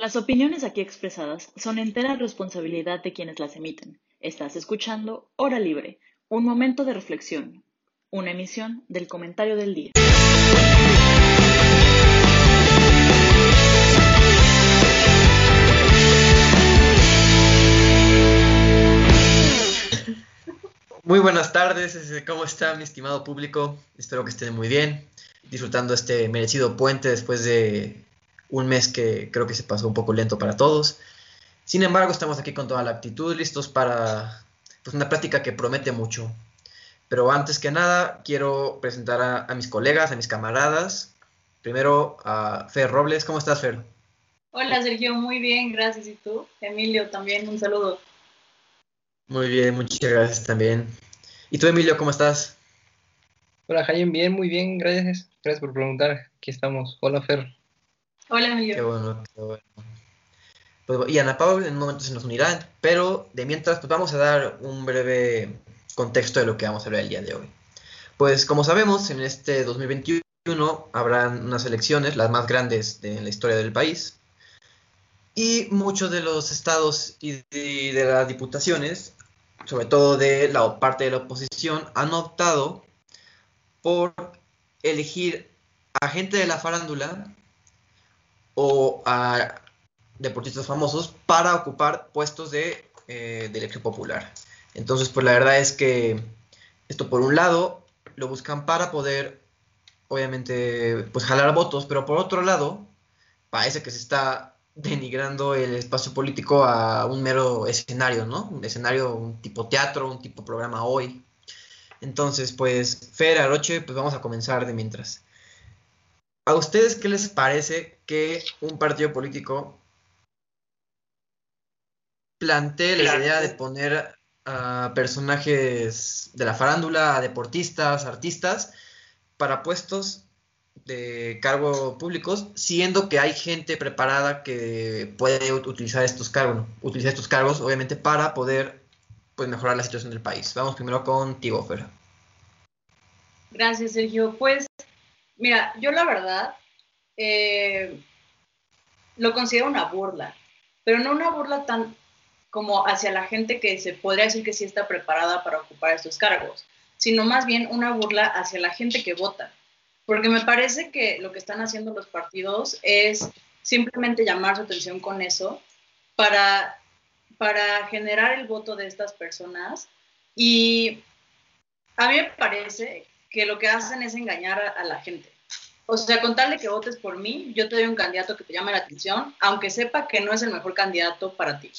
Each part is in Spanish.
Las opiniones aquí expresadas son entera responsabilidad de quienes las emiten. Estás escuchando Hora Libre, un momento de reflexión, una emisión del comentario del día. Muy buenas tardes, ¿cómo está mi estimado público? Espero que estén muy bien, disfrutando este merecido puente después de un mes que creo que se pasó un poco lento para todos. Sin embargo, estamos aquí con toda la actitud, listos para pues, una práctica que promete mucho. Pero antes que nada, quiero presentar a, mis colegas, a mis camaradas. Primero a Fer Robles. ¿Cómo estás, Fer? Hola, Sergio. Muy bien, gracias. ¿Y tú? Emilio, también un saludo. Muy bien, muchas gracias también. ¿Y tú, Emilio, cómo estás? Hola, Jaime. Bien, muy bien, gracias. Gracias por preguntar. Aquí estamos. Hola, Fer. Hola, Emilio. Qué bueno. Pues, y Ana Paula en un momento se nos unirá, pero de mientras pues vamos a dar un breve contexto de lo que vamos a ver el día de hoy. Pues como sabemos, en este 2021 habrán unas elecciones, las más grandes de la historia del país, y muchos de los estados y de, las diputaciones, sobre todo de la parte de la oposición, han optado por elegir a gente de la farándula o a deportistas famosos para ocupar puestos de, eh, elección popular. Entonces, pues la verdad es que esto por un lado lo buscan para poder, obviamente, pues jalar votos, pero por otro lado, parece que se está denigrando el espacio político a un mero escenario, ¿no? Un escenario, un tipo teatro, un tipo programa hoy. Entonces, pues, Fer, Aroche, pues vamos a comenzar de mientras. ¿A ustedes qué les parece que un partido político plantee la idea de poner a personajes de la farándula, a deportistas, artistas, para puestos de cargo públicos, siendo que hay gente preparada que puede utilizar estos cargos, utilizar estos cargos, obviamente, para poder pues, mejorar la situación del país. Vamos primero contigo, Fer. Gracias, Sergio. Pues Mira, yo la verdad eh, lo considero una burla, pero no una burla tan como hacia la gente que se podría decir que sí está preparada para ocupar estos cargos, sino más bien una burla hacia la gente que vota. Porque me parece que lo que están haciendo los partidos es simplemente llamar su atención con eso para, para generar el voto de estas personas. Y a mí me parece que lo que hacen es engañar a, la gente. O sea, contarle que votes por mí, yo te doy un candidato que te llame la atención, aunque sepa que no es el mejor candidato para ti.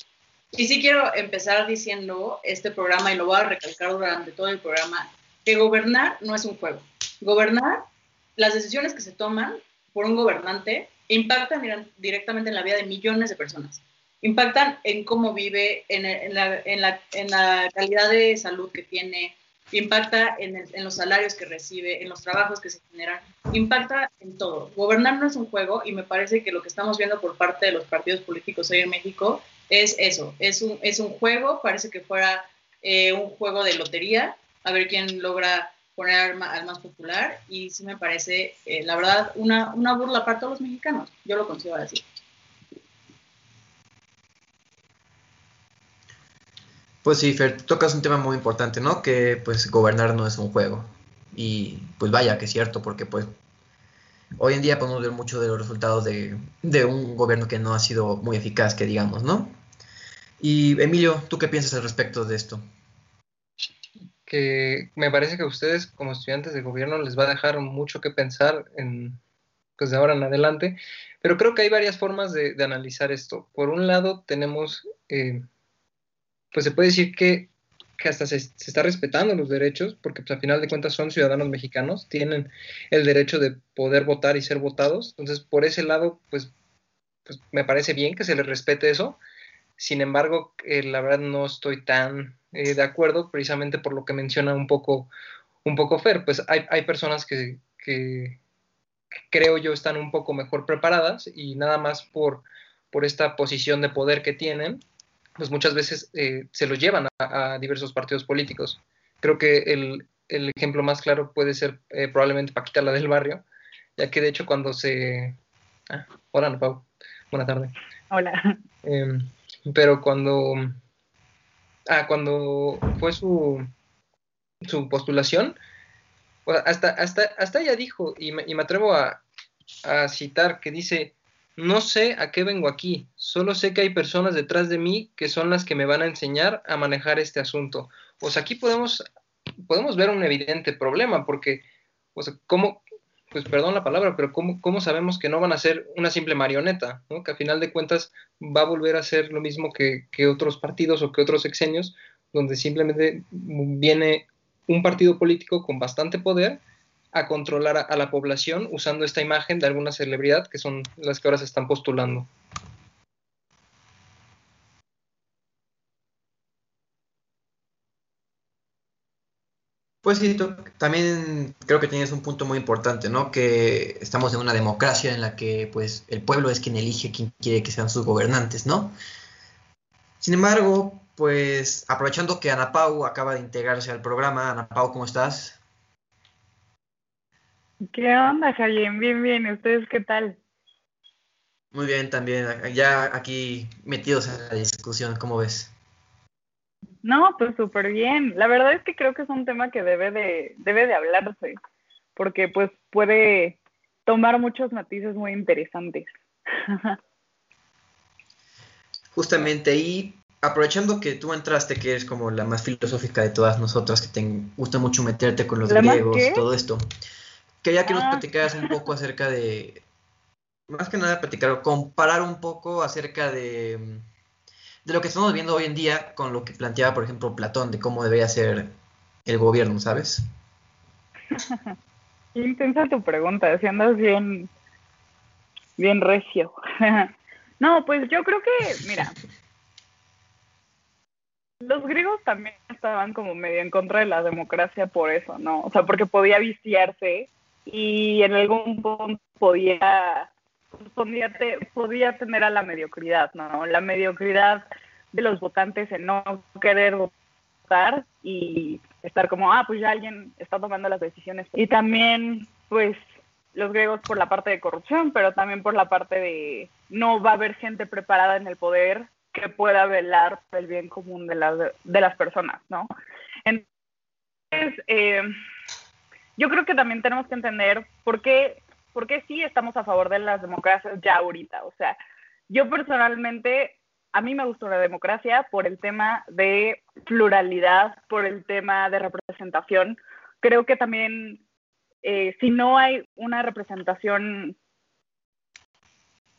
Y sí quiero empezar diciendo este programa, y lo voy a recalcar durante todo el programa, que gobernar no es un juego. Gobernar, las decisiones que se toman por un gobernante impactan directamente en la vida de millones de personas. Impactan en cómo vive, en, la, en la calidad de salud que tiene, impacta en, los salarios que recibe, en los trabajos que se generan, impacta en todo. Gobernar no es un juego y me parece que lo que estamos viendo por parte de los partidos políticos hoy en México es eso, es un, es un juego, parece que fuera eh, un juego de lotería, a ver quién logra poner al, más popular y sí me parece, eh, la verdad, una, una burla para todos los mexicanos, yo lo consigo así. Pues sí, Fer, tocas un tema muy importante, ¿no? Que pues gobernar no es un juego. Y pues vaya, que es cierto, porque pues hoy en día podemos ver mucho de los resultados de, un gobierno que no ha sido muy eficaz, que digamos, ¿no? Y Emilio, ¿tú qué piensas al respecto de esto? Que me parece que a ustedes como estudiantes de gobierno les va a dejar mucho que pensar en, pues de ahora en adelante, pero creo que hay varias formas de, analizar esto. Por un lado tenemos eh, pues se puede decir que, hasta se, está respetando los derechos, porque pues, final de cuentas son ciudadanos mexicanos, tienen el derecho de poder votar y ser votados. Entonces, por ese lado, pues, pues me parece bien que se les respete eso. Sin embargo, eh, la verdad no estoy tan eh, de acuerdo, precisamente por lo que menciona un poco, un poco Fer. Pues hay, hay personas que, que, creo yo están un poco mejor preparadas y nada más por, por esta posición de poder que tienen, pues muchas veces eh, se lo llevan a, diversos partidos políticos. Creo que el, ejemplo más claro puede ser eh, probablemente Paquita la del barrio, ya que de hecho cuando se... Ah, hola, Pau. Buenas tardes. Hola. Em, pero cuando, ah, cuando fue su, su postulación, hasta, hasta, hasta ella dijo, y me, y me atrevo a, a citar, que dice, no sé a qué vengo aquí, solo sé que hay personas detrás de mí que son las que me van a enseñar a manejar este asunto. Pues aquí podemos, podemos ver un evidente problema, porque, pues, ¿cómo, pues perdón la palabra, pero ¿cómo, ¿cómo, sabemos que no van a ser una simple marioneta? ¿no? Que a final de cuentas va a volver a ser lo mismo que, que otros partidos o que otros exenios, donde simplemente viene un partido político con bastante poder a controlar a, la población usando esta imagen de alguna celebridad que son las que ahora se están postulando. Pues sí, también creo que tienes un punto muy importante, ¿no? Que estamos en una democracia en la que pues el pueblo es quien elige quién quiere que sean sus gobernantes, ¿no? Sin embargo, pues aprovechando que Ana Pau acaba de integrarse al programa, Ana Pau, ¿cómo estás? ¿Qué onda, Javier? Bien, bien. ¿Ustedes qué tal? Muy bien, también. Ya aquí metidos en la discusión, ¿cómo ves? No, pues súper bien. La verdad es que creo que es un tema que debe de, debe de hablarse, porque pues puede tomar muchos matices muy interesantes. Justamente, y aprovechando que tú entraste, que eres como la más filosófica de todas nosotras, que te gusta mucho meterte con los griegos todo esto. Quería que nos ah. platicaras un poco acerca de, más que nada platicar, comparar un poco acerca de, de lo que estamos viendo hoy en día con lo que planteaba, por ejemplo, Platón, de cómo debería ser el gobierno, ¿sabes? Intensa tu pregunta, si andas bien, bien recio. no, pues yo creo que, mira, los griegos también estaban como medio en contra de la democracia por eso, ¿no? O sea, porque podía viciarse y en algún punto podía podía, podía tener a la mediocridad, ¿no? La mediocridad de los votantes en no querer votar y estar como, ah, pues ya alguien está tomando las decisiones. Y también, pues, los griegos por la parte de corrupción, pero también por la parte de no va a haber gente preparada en el poder que pueda velar por el bien común de las, de las personas, ¿no? Entonces, eh, yo creo que también tenemos que entender por qué, por qué sí estamos a favor de las democracias ya ahorita. O sea, yo personalmente, a mí me gusta la democracia por el tema de pluralidad, por el tema de representación. Creo que también eh, si no hay una representación,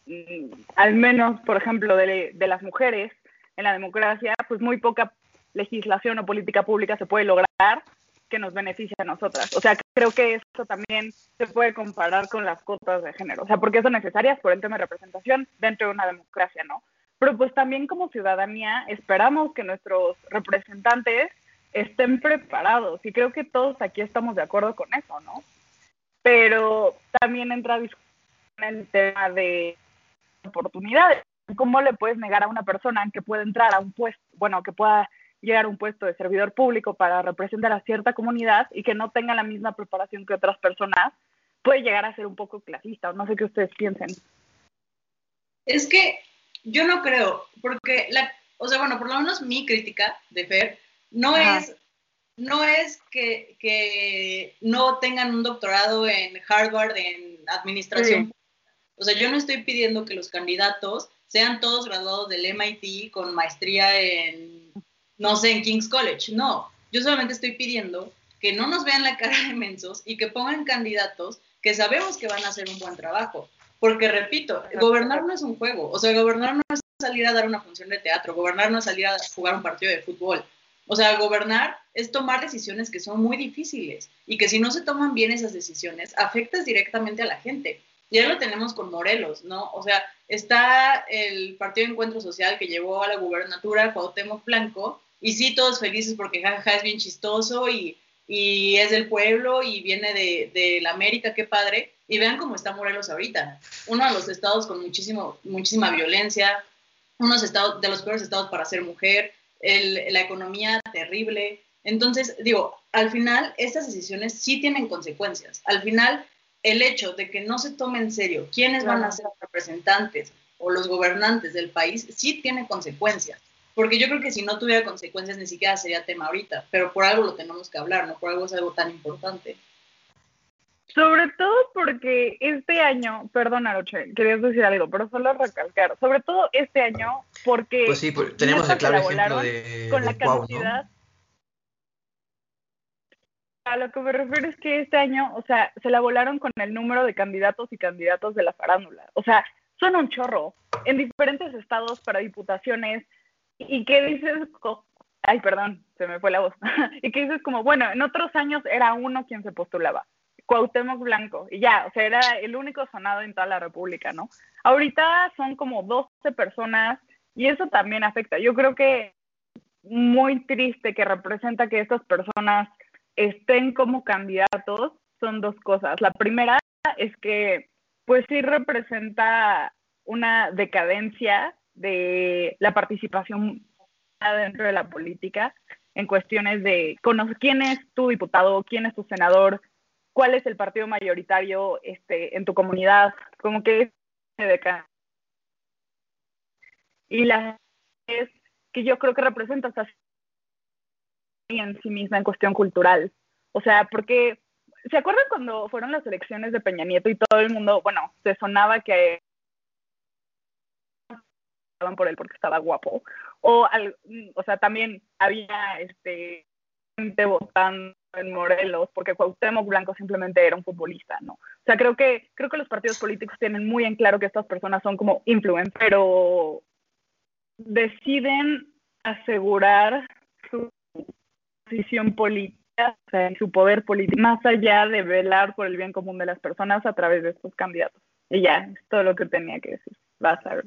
mm, al menos, por ejemplo, de, de las mujeres en la democracia, pues muy poca legislación o política pública se puede lograr que nos beneficia a nosotras. O sea, creo que esto también se puede comparar con las cuotas de género, o sea, porque son necesarias por el tema de representación dentro de una democracia, ¿no? Pero pues también como ciudadanía esperamos que nuestros representantes estén preparados y creo que todos aquí estamos de acuerdo con eso, ¿no? Pero también entra el tema de oportunidades. ¿Cómo le puedes negar a una persona que puede entrar a un puesto, bueno, que pueda llegar a un puesto de servidor público para representar a cierta comunidad y que no tenga la misma preparación que otras personas, puede llegar a ser un poco clasista. No sé qué ustedes piensen. Es que yo no creo, porque la, o sea, bueno, por lo menos mi crítica de Fer no es no es que, que, no tengan un doctorado en Harvard en administración. Sí. O sea, yo no estoy pidiendo que los candidatos sean todos graduados del MIT con maestría en no sé, en King's College. No, yo solamente estoy pidiendo que no nos vean la cara de mensos y que pongan candidatos que sabemos que van a hacer un buen trabajo. Porque, repito, gobernar no es un juego. O sea, gobernar no es salir a dar una función de teatro, gobernar no es salir a jugar un partido de fútbol. O sea, gobernar es tomar decisiones que son muy difíciles y que si no se toman bien esas decisiones, afectas directamente a la gente. Ya lo tenemos con Morelos, ¿no? O sea, está el Partido de Encuentro Social que llevó a la gubernatura Cuauhtémoc Blanco y sí, todos felices porque jajaja es bien chistoso y, y es del pueblo y viene de, de, la América, qué padre. Y vean cómo está Morelos ahorita. Uno de los estados con muchísimo, muchísima violencia, unos estados, de los peores estados para ser mujer, el, la economía terrible. Entonces, digo, al final estas decisiones sí tienen consecuencias. Al final, el hecho de que no se tome en serio quiénes van a ser los representantes, o los gobernantes del país sí tiene consecuencias. Porque yo creo que si no tuviera consecuencias ni siquiera sería tema ahorita, pero por algo lo tenemos que hablar, ¿no? Por algo es algo tan importante. Sobre todo porque este año, perdón Aroche, querías decir algo, pero solo recalcar, sobre todo este año porque... Pues sí, tenemos el claro ejemplo de, con la cantidad... A lo que me refiero es que este año, o sea, se la volaron con el número de candidatos y candidatos de la farándula. O sea, son un chorro en diferentes estados para diputaciones. ¿Y qué dices? Ay, perdón, se me fue la voz. y qué dices como, bueno, en otros años era uno quien se postulaba. Cuauhtémoc Blanco, y ya, o sea, era el único sonado en toda la República, ¿no? Ahorita son como 12 personas y eso también afecta. Yo creo que muy triste que representa que estas personas estén como candidatos son dos cosas. La primera es que pues sí representa una decadencia de la participación dentro de la política en cuestiones de quién es tu diputado, quién es tu senador, cuál es el partido mayoritario este, en tu comunidad, como que Y la es que yo creo que representa hasta en sí misma en cuestión cultural. O sea, porque, ¿se acuerdan cuando fueron las elecciones de Peña Nieto y todo el mundo, bueno, se sonaba que estaban por él porque estaba guapo? O, o sea, también había este gente votando en Morelos, porque Cuauhtémoc Blanco simplemente era un futbolista, ¿no? O sea, creo que, creo que los partidos políticos tienen muy en claro que estas personas son como influencers, pero deciden asegurar su posición política, o sea, su poder político, más allá de velar por el bien común de las personas a través de estos candidatos. Y ya, es todo lo que tenía que decir. Vas a ver.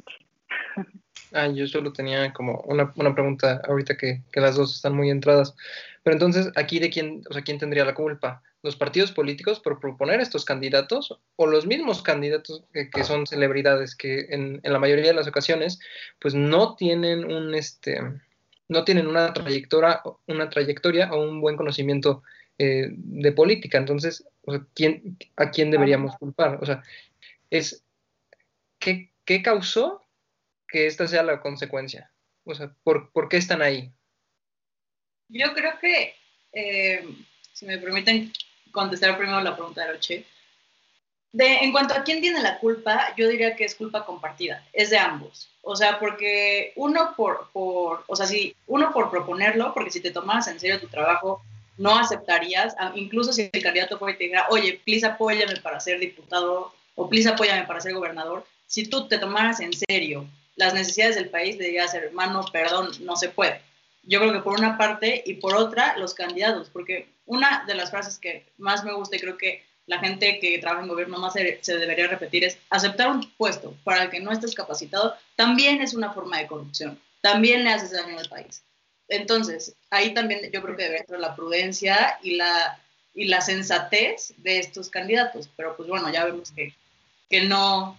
Ah, yo solo tenía como una, una pregunta ahorita que, que, las dos están muy entradas. Pero entonces, ¿aquí de quién, o sea, quién tendría la culpa? ¿Los partidos políticos por proponer estos candidatos o los mismos candidatos que, son celebridades que en, la mayoría de las ocasiones pues no tienen un este no tienen una trayectoria, una trayectoria o un buen conocimiento eh, de política. Entonces, ¿quién, ¿a quién deberíamos culpar? O sea, es ¿qué, qué causó que esta sea la consecuencia? O sea, ¿por, ¿por qué están ahí? Yo creo que, eh, si me permiten contestar primero la pregunta de Roche, de, en cuanto a quién tiene la culpa, yo diría que es culpa compartida, es de ambos. O sea, porque uno por, o sea, uno por proponerlo, porque si te tomaras en serio tu trabajo, no aceptarías, incluso si el candidato fue y te dijera, oye, please apóyame para ser diputado o please apóyame para ser gobernador, si tú te tomaras en serio las necesidades del país, le dirías, hermano, perdón, no se puede. Yo creo que por una parte y por otra, los candidatos, porque una de las frases que más me gusta y creo que la gente que trabaja en gobierno más se, debería repetir es aceptar un puesto para el que no estés capacitado también es una forma de corrupción, también le haces daño al país. Entonces, ahí también yo creo que debe entrar la prudencia y la, y la sensatez de estos candidatos, pero pues bueno, ya vemos que, que, no,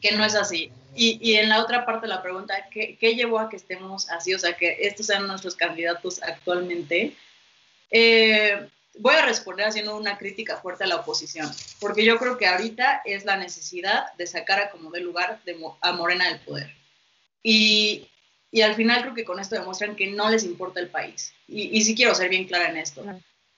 que no es así. Y, y, en la otra parte de la pregunta, ¿qué, ¿qué, llevó a que estemos así? O sea, que estos sean nuestros candidatos actualmente. Eh, voy a responder haciendo una crítica fuerte a la oposición, porque yo creo que ahorita es la necesidad de sacar a como de lugar de, a Morena del poder. Y, y, al final creo que con esto demuestran que no les importa el país. Y, y sí quiero ser bien clara en esto.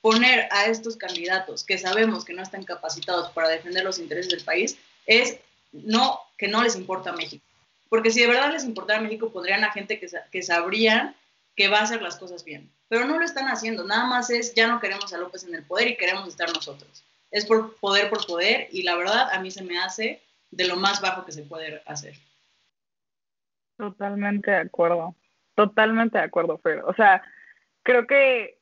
Poner a estos candidatos que sabemos que no están capacitados para defender los intereses del país es no que no les importa México. Porque si de verdad les importara México, pondrían a gente que, que sabrían que va a hacer las cosas bien. Pero no lo están haciendo, nada más es, ya no queremos a López en el poder y queremos estar nosotros. Es por poder por poder y la verdad a mí se me hace de lo más bajo que se puede hacer. Totalmente de acuerdo, totalmente de acuerdo, Fer. O sea, creo que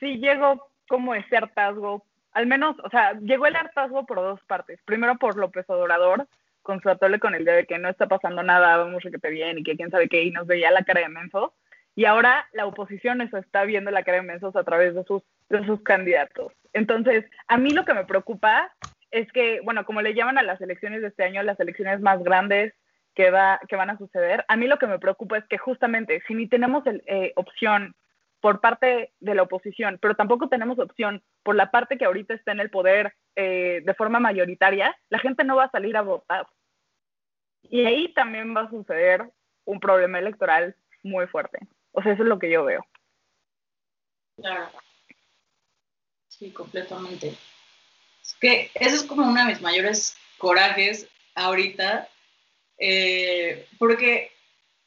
sí llegó como ese hartazgo al menos, o sea, llegó el hartazgo por dos partes. Primero por López Obrador, con su atole con el día de que no está pasando nada, vamos a que te bien y que quién sabe qué, y nos veía la cara de mensos. Y ahora la oposición eso está viendo la cara de mensos a través de sus, de sus candidatos. Entonces, a mí lo que me preocupa es que, bueno, como le llaman a las elecciones de este año, las elecciones más grandes que, va, que van a suceder, a mí lo que me preocupa es que justamente si ni tenemos el, eh, opción por parte de la oposición, pero tampoco tenemos opción por la parte que ahorita está en el poder eh, de forma mayoritaria, la gente no va a salir a votar. Y ahí también va a suceder un problema electoral muy fuerte. O sea, eso es lo que yo veo. Claro. Sí, completamente. Es que ese es como uno de mis mayores corajes ahorita, eh, porque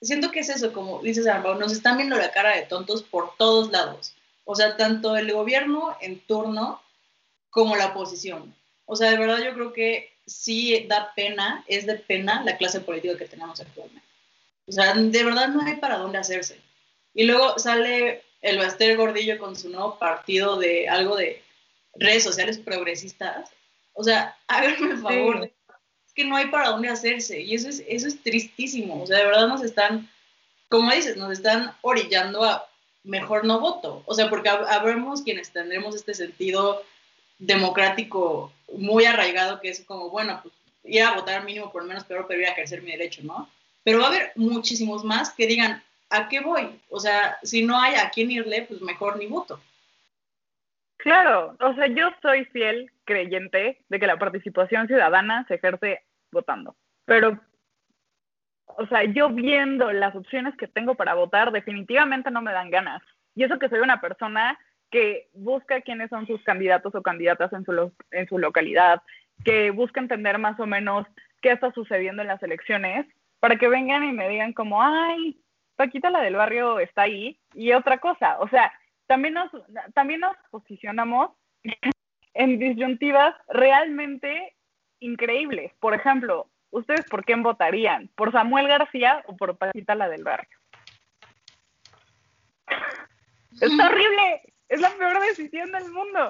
siento que es eso, como dices Armando, nos están viendo la cara de tontos por todos lados. O sea, tanto el gobierno en turno como la oposición. O sea, de verdad yo creo que sí da pena, es de pena la clase política que tenemos actualmente. O sea, de verdad no hay para dónde hacerse. Y luego sale el Baster Gordillo con su nuevo partido de algo de redes sociales progresistas. O sea, háganme el favor. Que no hay para dónde hacerse. Y eso es, eso es tristísimo. O sea, de verdad nos están, como dices, nos están orillando a mejor no voto. O sea, porque habremos quienes tendremos este sentido democrático muy arraigado que es como, bueno, pues ir a votar mínimo por lo menos peor, pero ir a ejercer mi derecho, ¿no? Pero va a haber muchísimos más que digan, ¿a qué voy? O sea, si no hay a quién irle, pues mejor ni voto. Claro, o sea, yo soy fiel creyente de que la participación ciudadana se ejerce votando, pero, o sea, yo viendo las opciones que tengo para votar, definitivamente no me dan ganas. Y eso que soy una persona que busca quiénes son sus candidatos o candidatas en su, en su localidad, que busca entender más o menos qué está sucediendo en las elecciones, para que vengan y me digan como, ay, Paquita la del barrio está ahí. Y otra cosa, o sea, también nos, también nos posicionamos en disyuntivas realmente increíbles. Por ejemplo, ¿ustedes por quién votarían? ¿Por Samuel García o por Paquita la del barrio? Es horrible, es la peor decisión del mundo,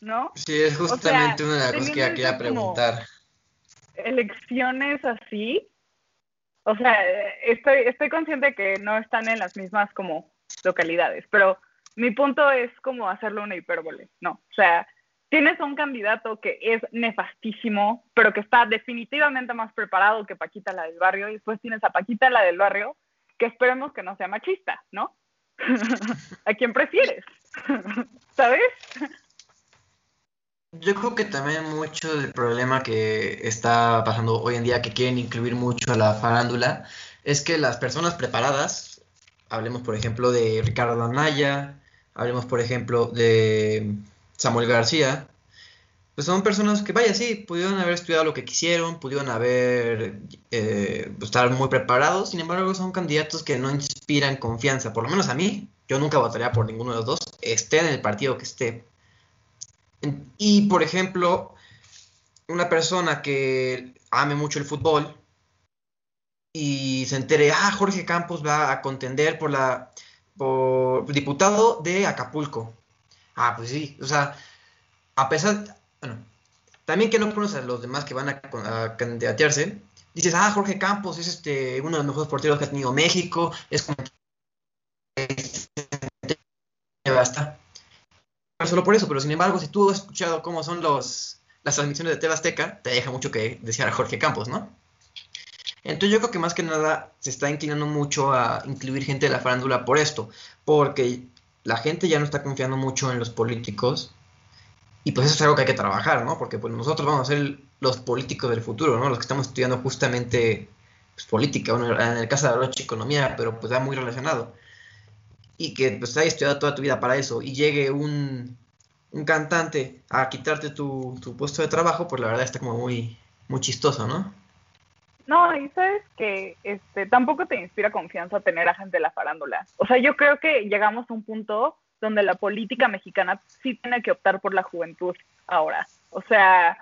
¿no? Sí, es justamente una de las cosas que quería preguntar. Elecciones así, o sea, estoy, estoy consciente que no están en las mismas como localidades, pero mi punto es como hacerlo una hipérbole, ¿no? O sea, tienes un candidato que es nefastísimo, pero que está definitivamente más preparado que Paquita la del barrio, y después tienes a Paquita la del barrio, que esperemos que no sea machista, ¿no? ¿A quién prefieres? ¿Sabes? Yo creo que también mucho del problema que está pasando hoy en día, que quieren incluir mucho a la farándula, es que las personas preparadas, hablemos por ejemplo de Ricardo Anaya, hablemos por ejemplo de Samuel García, pues son personas que, vaya, sí, pudieron haber estudiado lo que quisieron, pudieron haber, eh, estar muy preparados, sin embargo son candidatos que no inspiran confianza, por lo menos a mí, yo nunca votaría por ninguno de los dos, esté en el partido que esté. Y, por ejemplo, una persona que ame mucho el fútbol y se entere, ah, Jorge Campos va a contender por la por diputado de Acapulco. Ah, pues sí, o sea, a pesar, bueno, también que no conoces a los demás que van a, candidatearse, dices, ah, Jorge Campos es este uno de los mejores porteros que ha tenido México, es como basta. Solo por eso, pero sin embargo, si tú has escuchado cómo son las transmisiones de Tebasteca, te deja mucho que desear a Jorge Campos, ¿no? Entonces yo creo que más que nada se está inclinando mucho a incluir gente de la farándula por esto, porque la gente ya no está confiando mucho en los políticos y pues eso es algo que hay que trabajar, ¿no? Porque pues nosotros vamos a ser los políticos del futuro, ¿no? Los que estamos estudiando justamente pues, política, en el caso de la economía, pero pues va muy relacionado. Y que pues hayas estudiado toda tu vida para eso y llegue un, un cantante a quitarte tu, tu, puesto de trabajo, pues la verdad está como muy, muy chistoso, ¿no? No, y sabes que este, tampoco te inspira confianza tener a gente de la farándula. O sea, yo creo que llegamos a un punto donde la política mexicana sí tiene que optar por la juventud ahora. O sea,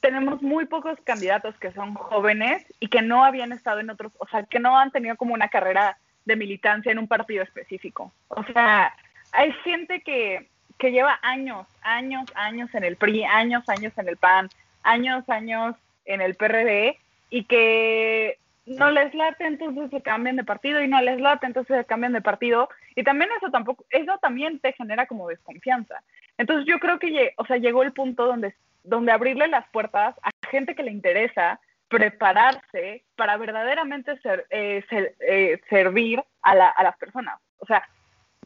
tenemos muy pocos candidatos que son jóvenes y que no habían estado en otros, o sea, que no han tenido como una carrera de militancia en un partido específico. O sea, hay gente que, que lleva años, años, años en el PRI, años, años en el PAN, años, años en el PRD y que no les late, entonces se cambian de partido y no les late, entonces se cambian de partido. Y también eso tampoco, eso también te genera como desconfianza. Entonces yo creo que, o sea, llegó el punto donde, donde abrirle las puertas a gente que le interesa prepararse para verdaderamente ser, eh, eh, servir a, la, a las personas. O sea,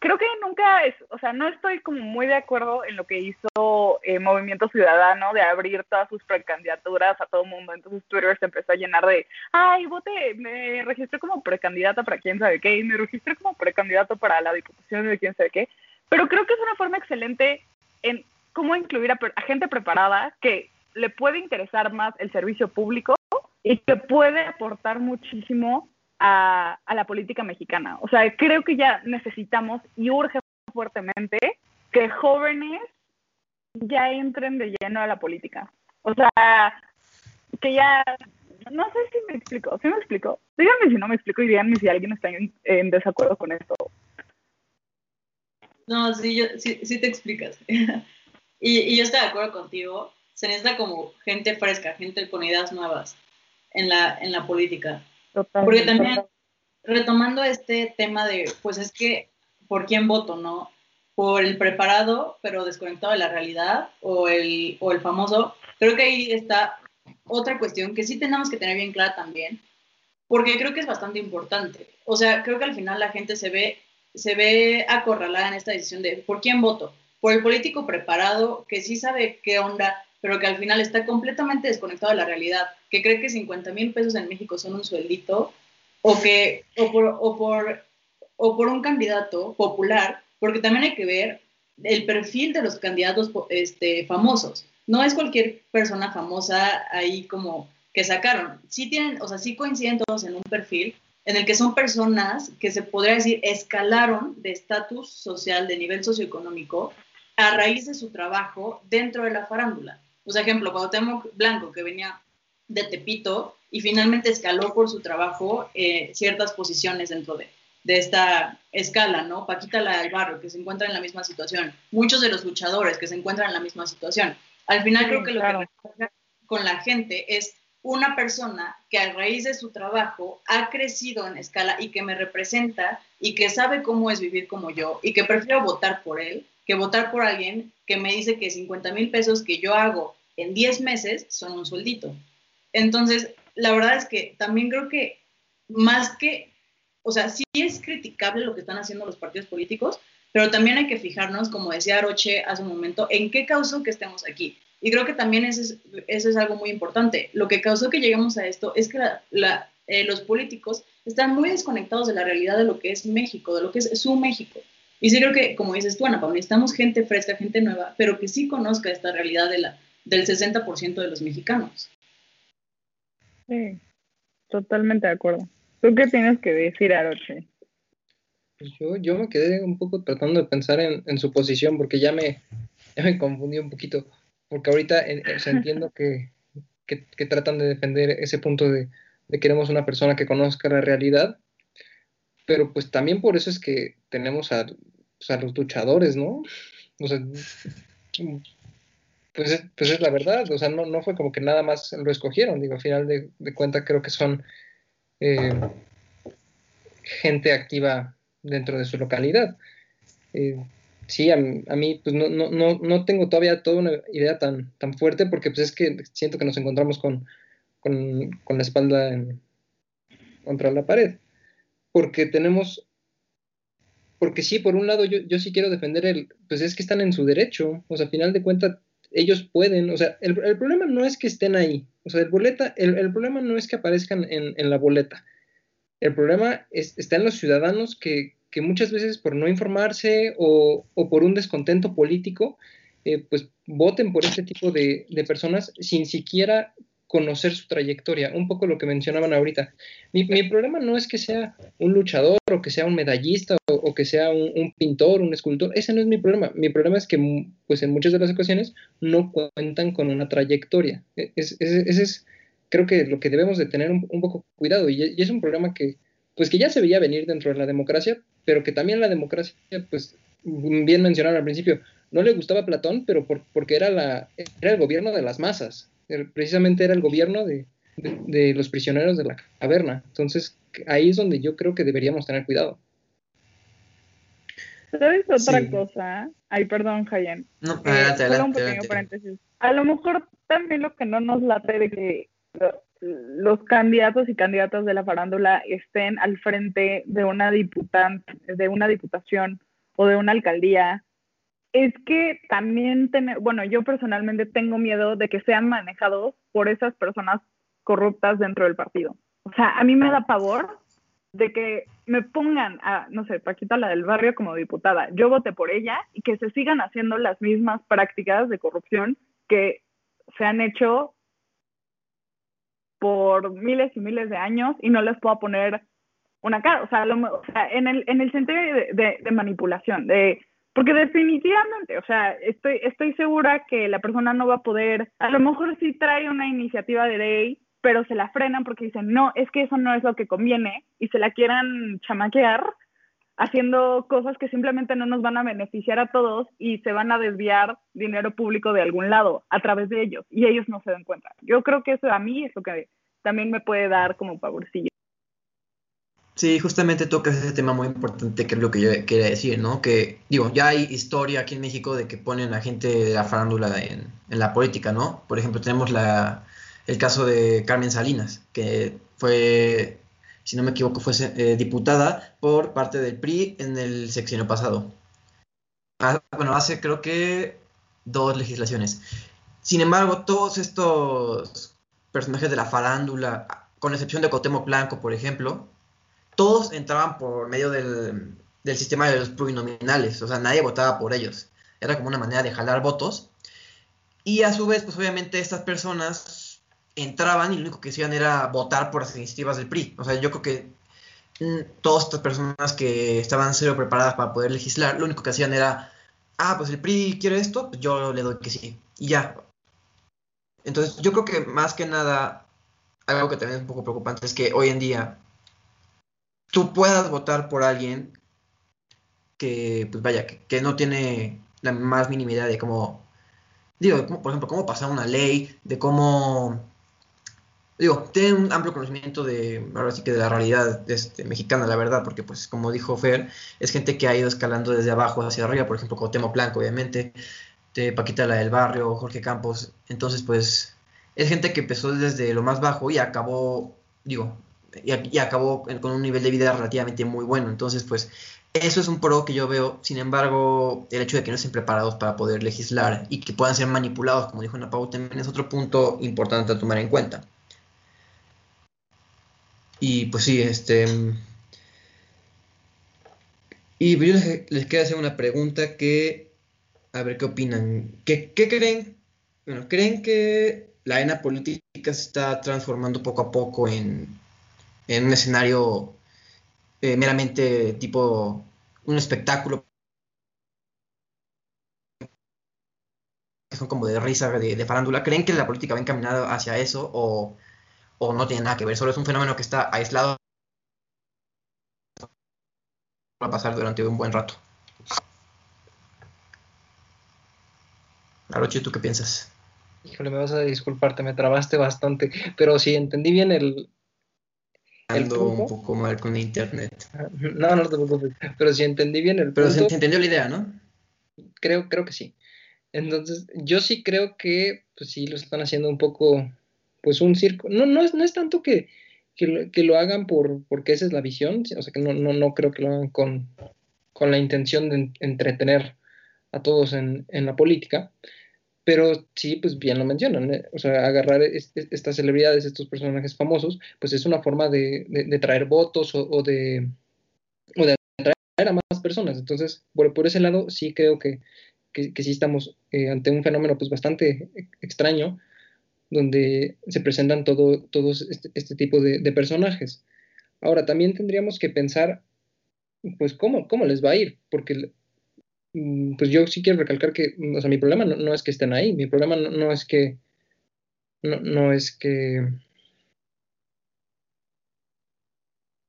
creo que nunca es, o sea, no estoy como muy de acuerdo en lo que hizo eh, Movimiento Ciudadano de abrir todas sus precandidaturas a todo mundo. Entonces Twitter se empezó a llenar de, ay, voté, me registré como precandidata para quién sabe qué, y me registré como precandidato para la diputación de quién sabe qué. Pero creo que es una forma excelente en cómo incluir a, a gente preparada que le puede interesar más el servicio público y que puede aportar muchísimo a, la política mexicana. O sea, creo que ya necesitamos y urge fuertemente que jóvenes ya entren de lleno a la política. O sea, que ya, no sé si me explico, ¿sí me explico? Díganme si no me explico y díganme si alguien está en, desacuerdo con esto. No, sí, yo, sí, sí te explicas. y, y, yo estoy de acuerdo contigo. Se necesita como gente fresca, gente con ideas nuevas en la, en la política. Porque también, retomando este tema de, pues es que, ¿por quién voto, no? ¿Por el preparado, pero desconectado de la realidad, o el, o el famoso? Creo que ahí está otra cuestión que sí tenemos que tener bien clara también, porque creo que es bastante importante. O sea, creo que al final la gente se ve, se ve acorralada en esta decisión de, ¿por quién voto? Por el político preparado que sí sabe qué onda, pero que al final está completamente desconectado de la realidad, que cree que 50 mil pesos en México son un sueldito, o, que, o, por, o, por, o por un candidato popular, porque también hay que ver el perfil de los candidatos este, famosos. No es cualquier persona famosa ahí como que sacaron. Sí tienen, o sea, sí coinciden todos en un perfil en el que son personas que se podría decir escalaron de estatus social, de nivel socioeconómico, a raíz de su trabajo dentro de la farándula. O sea, ejemplo, tenemos Blanco, que venía de Tepito y finalmente escaló por su trabajo eh, ciertas posiciones dentro de, de, esta escala, ¿no? Paquita la del barrio, que se encuentra en la misma situación. Muchos de los luchadores que se encuentran en la misma situación. Al final creo que lo que que con la gente es una persona que a raíz de su trabajo ha crecido en escala y que me representa y que sabe cómo es vivir como yo y que prefiero votar por él que votar por alguien que me dice que 50 mil pesos que yo hago en 10 meses son un sueldito. Entonces, la verdad es que también creo que más que, o sea, sí es criticable lo que están haciendo los partidos políticos, pero también hay que fijarnos, como decía Roche hace un momento, en qué causó que estemos aquí. Y creo que también eso es, eso es algo muy importante. Lo que causó que lleguemos a esto es que la, eh, los políticos están muy desconectados de la realidad de lo que es México, de lo que es su México. Y sí creo que, como dices tú, Ana Paula, necesitamos gente fresca, gente nueva, pero que sí conozca esta realidad de la, del 60% de los mexicanos. Sí, totalmente de acuerdo. ¿Tú qué tienes que decir, Aroche? Pues yo, yo me quedé un poco tratando de pensar en, su posición porque ya me, me confundí un poquito. Porque ahorita entiendo que, que, tratan de defender ese punto de, de queremos una persona que conozca la realidad, pero pues también por eso es que tenemos a, pues, los luchadores, ¿no? O sea, pues, es, pues es la verdad, o sea, no, no, fue como que nada más lo escogieron, digo, al final de, de cuentas creo que son eh, gente activa dentro de su localidad. Eh, sí, a, mí pues no, no, no, no, tengo todavía toda una idea tan, tan fuerte porque pues es que siento que nos encontramos con, con, con la espalda contra la pared porque tenemos, porque sí, por un lado yo, yo sí quiero defender el, pues es que están en su derecho, o sea, al final de cuentas ellos pueden, o sea, el, problema no es que estén ahí, o sea, el, boleta, el, el problema no es que aparezcan en, en, la boleta, el problema es, está en los ciudadanos que, que muchas veces por no informarse o, o por un descontento político, eh, pues voten por este tipo de, de, personas sin siquiera conocer su trayectoria, un poco lo que mencionaban ahorita. Mi, problema no es que sea un luchador o que sea un medallista o, que sea un, pintor, un escultor, ese no es mi problema. Mi problema es que pues en muchas de las ocasiones no cuentan con una trayectoria. E, ese es, creo que lo que debemos de tener un, poco cuidado y, es un problema que pues que ya se veía venir dentro de la democracia, pero que también la democracia, pues bien mencionaron al principio, no le gustaba Platón, pero porque era, la, era el gobierno de las masas precisamente era el gobierno de, los prisioneros de la caverna. Entonces, ahí es donde yo creo que deberíamos tener cuidado. ¿Sabes otra cosa? Ay, perdón, Jayen. No, eh, adelante, adelante, un pequeño paréntesis. A lo mejor también lo que no nos late de que los candidatos y candidatas de la farándula estén al frente de una diputante, de una diputación o de una alcaldía, es que también, tener, bueno, yo personalmente tengo miedo de que sean manejados por esas personas corruptas dentro del partido. O sea, a mí me da pavor de que me pongan a, no sé, Paquita la del barrio como diputada, yo voté por ella y que se sigan haciendo las mismas prácticas de corrupción que se han hecho por miles y miles de años y no les puedo poner una cara, o sea, o sea en, el, en el sentido de, manipulación, de porque definitivamente, o sea, estoy, estoy segura que la persona no va a poder, a lo mejor sí trae una iniciativa de ley, pero se la frenan porque dicen, no, es que eso no es lo que conviene y se la quieran chamaquear haciendo cosas que simplemente no nos van a beneficiar a todos y se van a desviar dinero público de algún lado a través de ellos y ellos no se dan cuenta. Yo creo que eso a mí es lo que también me puede dar como pavorcillo. Sí, justamente tocas ese tema muy importante que es lo que yo quería decir, ¿no? Que, digo, ya hay historia aquí en México de que ponen a gente de la farándula en, en la política, ¿no? Por ejemplo, tenemos la, el caso de Carmen Salinas, que fue si no me equivoco, fue eh, diputada por parte del PRI en el sexenio pasado. Ah, bueno, hace creo que dos legislaciones. Sin embargo, todos estos personajes de la farándula, con excepción de Cotemo Blanco, por ejemplo, todos entraban por medio del, sistema de los plurinominales, o sea, nadie votaba por ellos. Era como una manera de jalar votos. Y a su vez, pues obviamente estas personas entraban y lo único que hacían era votar por las iniciativas del PRI. O sea, yo creo que mm, todas estas personas que estaban cero preparadas para poder legislar, lo único que hacían era, ah, pues el PRI quiere esto, pues yo le doy que sí. Y ya. Entonces, yo creo que más que nada, algo que también es un poco preocupante es que hoy en día tú puedas votar por alguien que, pues vaya, que, no tiene la más mínima idea de cómo, digo, por ejemplo, cómo pasar una ley, de cómo digo, tiene un amplio conocimiento de, ahora sí que de la realidad este, mexicana, la verdad, porque pues como dijo Fer, es gente que ha ido escalando desde abajo hacia arriba, por ejemplo, Temo Blanco, obviamente, de Paquita la del Barrio, Jorge Campos, entonces pues es gente que empezó desde lo más bajo y acabó, digo, y, acabó con un nivel de vida relativamente muy bueno, entonces pues eso es un pro que yo veo, sin embargo, el hecho de que no estén preparados para poder legislar y que puedan ser manipulados, como dijo Napau, también es otro punto importante a tomar en cuenta. Y pues sí, este... Y yo les, les quiero hacer una pregunta que, a ver qué opinan. ¿Qué, creen? Bueno, ¿creen que la arena política se está transformando poco a poco en, un escenario eh, meramente tipo un espectáculo son como de risa, de, farándula. ¿Creen que la política va encaminada hacia eso o, o no tiene nada que ver, solo es un fenómeno que está aislado va a pasar durante un buen rato. Arochi, ¿tú qué piensas? Híjole, me vas a disculparte, me trabaste bastante, pero si entendí bien el... Ando un poco mal con internet. No, no te preocupes, pero si entendí bien el Pero se entendió la idea, ¿no? Creo, creo que sí. Entonces, yo sí creo que, pues sí, lo están haciendo un poco pues un circo. No, no, es, no es tanto que, que, lo hagan por, porque esa es la visión, o sea que no, no, no creo que lo hagan con, con la intención de entretener a todos en, en, la política, pero sí, pues bien lo mencionan, ¿eh? o sea, agarrar estas celebridades, estos personajes famosos, pues es una forma de, de, traer votos o, de, o de atraer a más personas. Entonces, por, por ese lado, sí creo que, que, sí estamos eh, ante un fenómeno pues bastante extraño, donde se presentan todo, todos este, este tipo de, personajes. Ahora, también tendríamos que pensar, pues, cómo, cómo les va a ir, porque pues yo sí quiero recalcar que, o sea, mi problema no, es que estén ahí, mi problema no, es que, no, no, es que,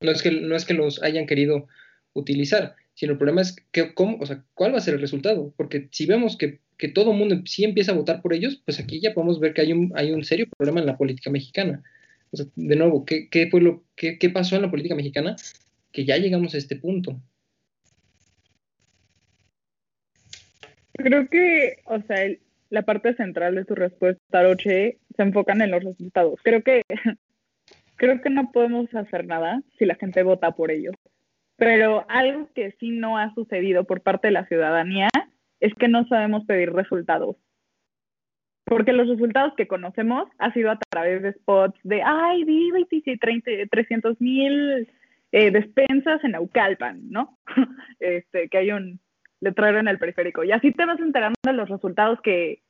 no es que, no es que los hayan querido utilizar, sino el problema es que, cómo, o sea, cuál va a ser el resultado, porque si vemos que que todo el mundo sí empieza a votar por ellos, pues aquí ya podemos ver que hay un, hay un serio problema en la política mexicana. O sea, de nuevo, ¿qué, qué fue lo, qué, qué pasó en la política mexicana? Que ya llegamos a este punto. Creo que, o sea, la parte central de tu respuesta, Roche, se enfocan en los resultados. Creo que, creo que no podemos hacer nada si la gente vota por ellos. Pero algo que sí no ha sucedido por parte de la ciudadanía es que no sabemos pedir resultados. Porque los resultados que conocemos ha sido a través de spots de, ay, vi 300 mil eh, despensas en Aucalpan, ¿no? este, que hay un letrero en el periférico. Y así te vas enterando de los resultados que,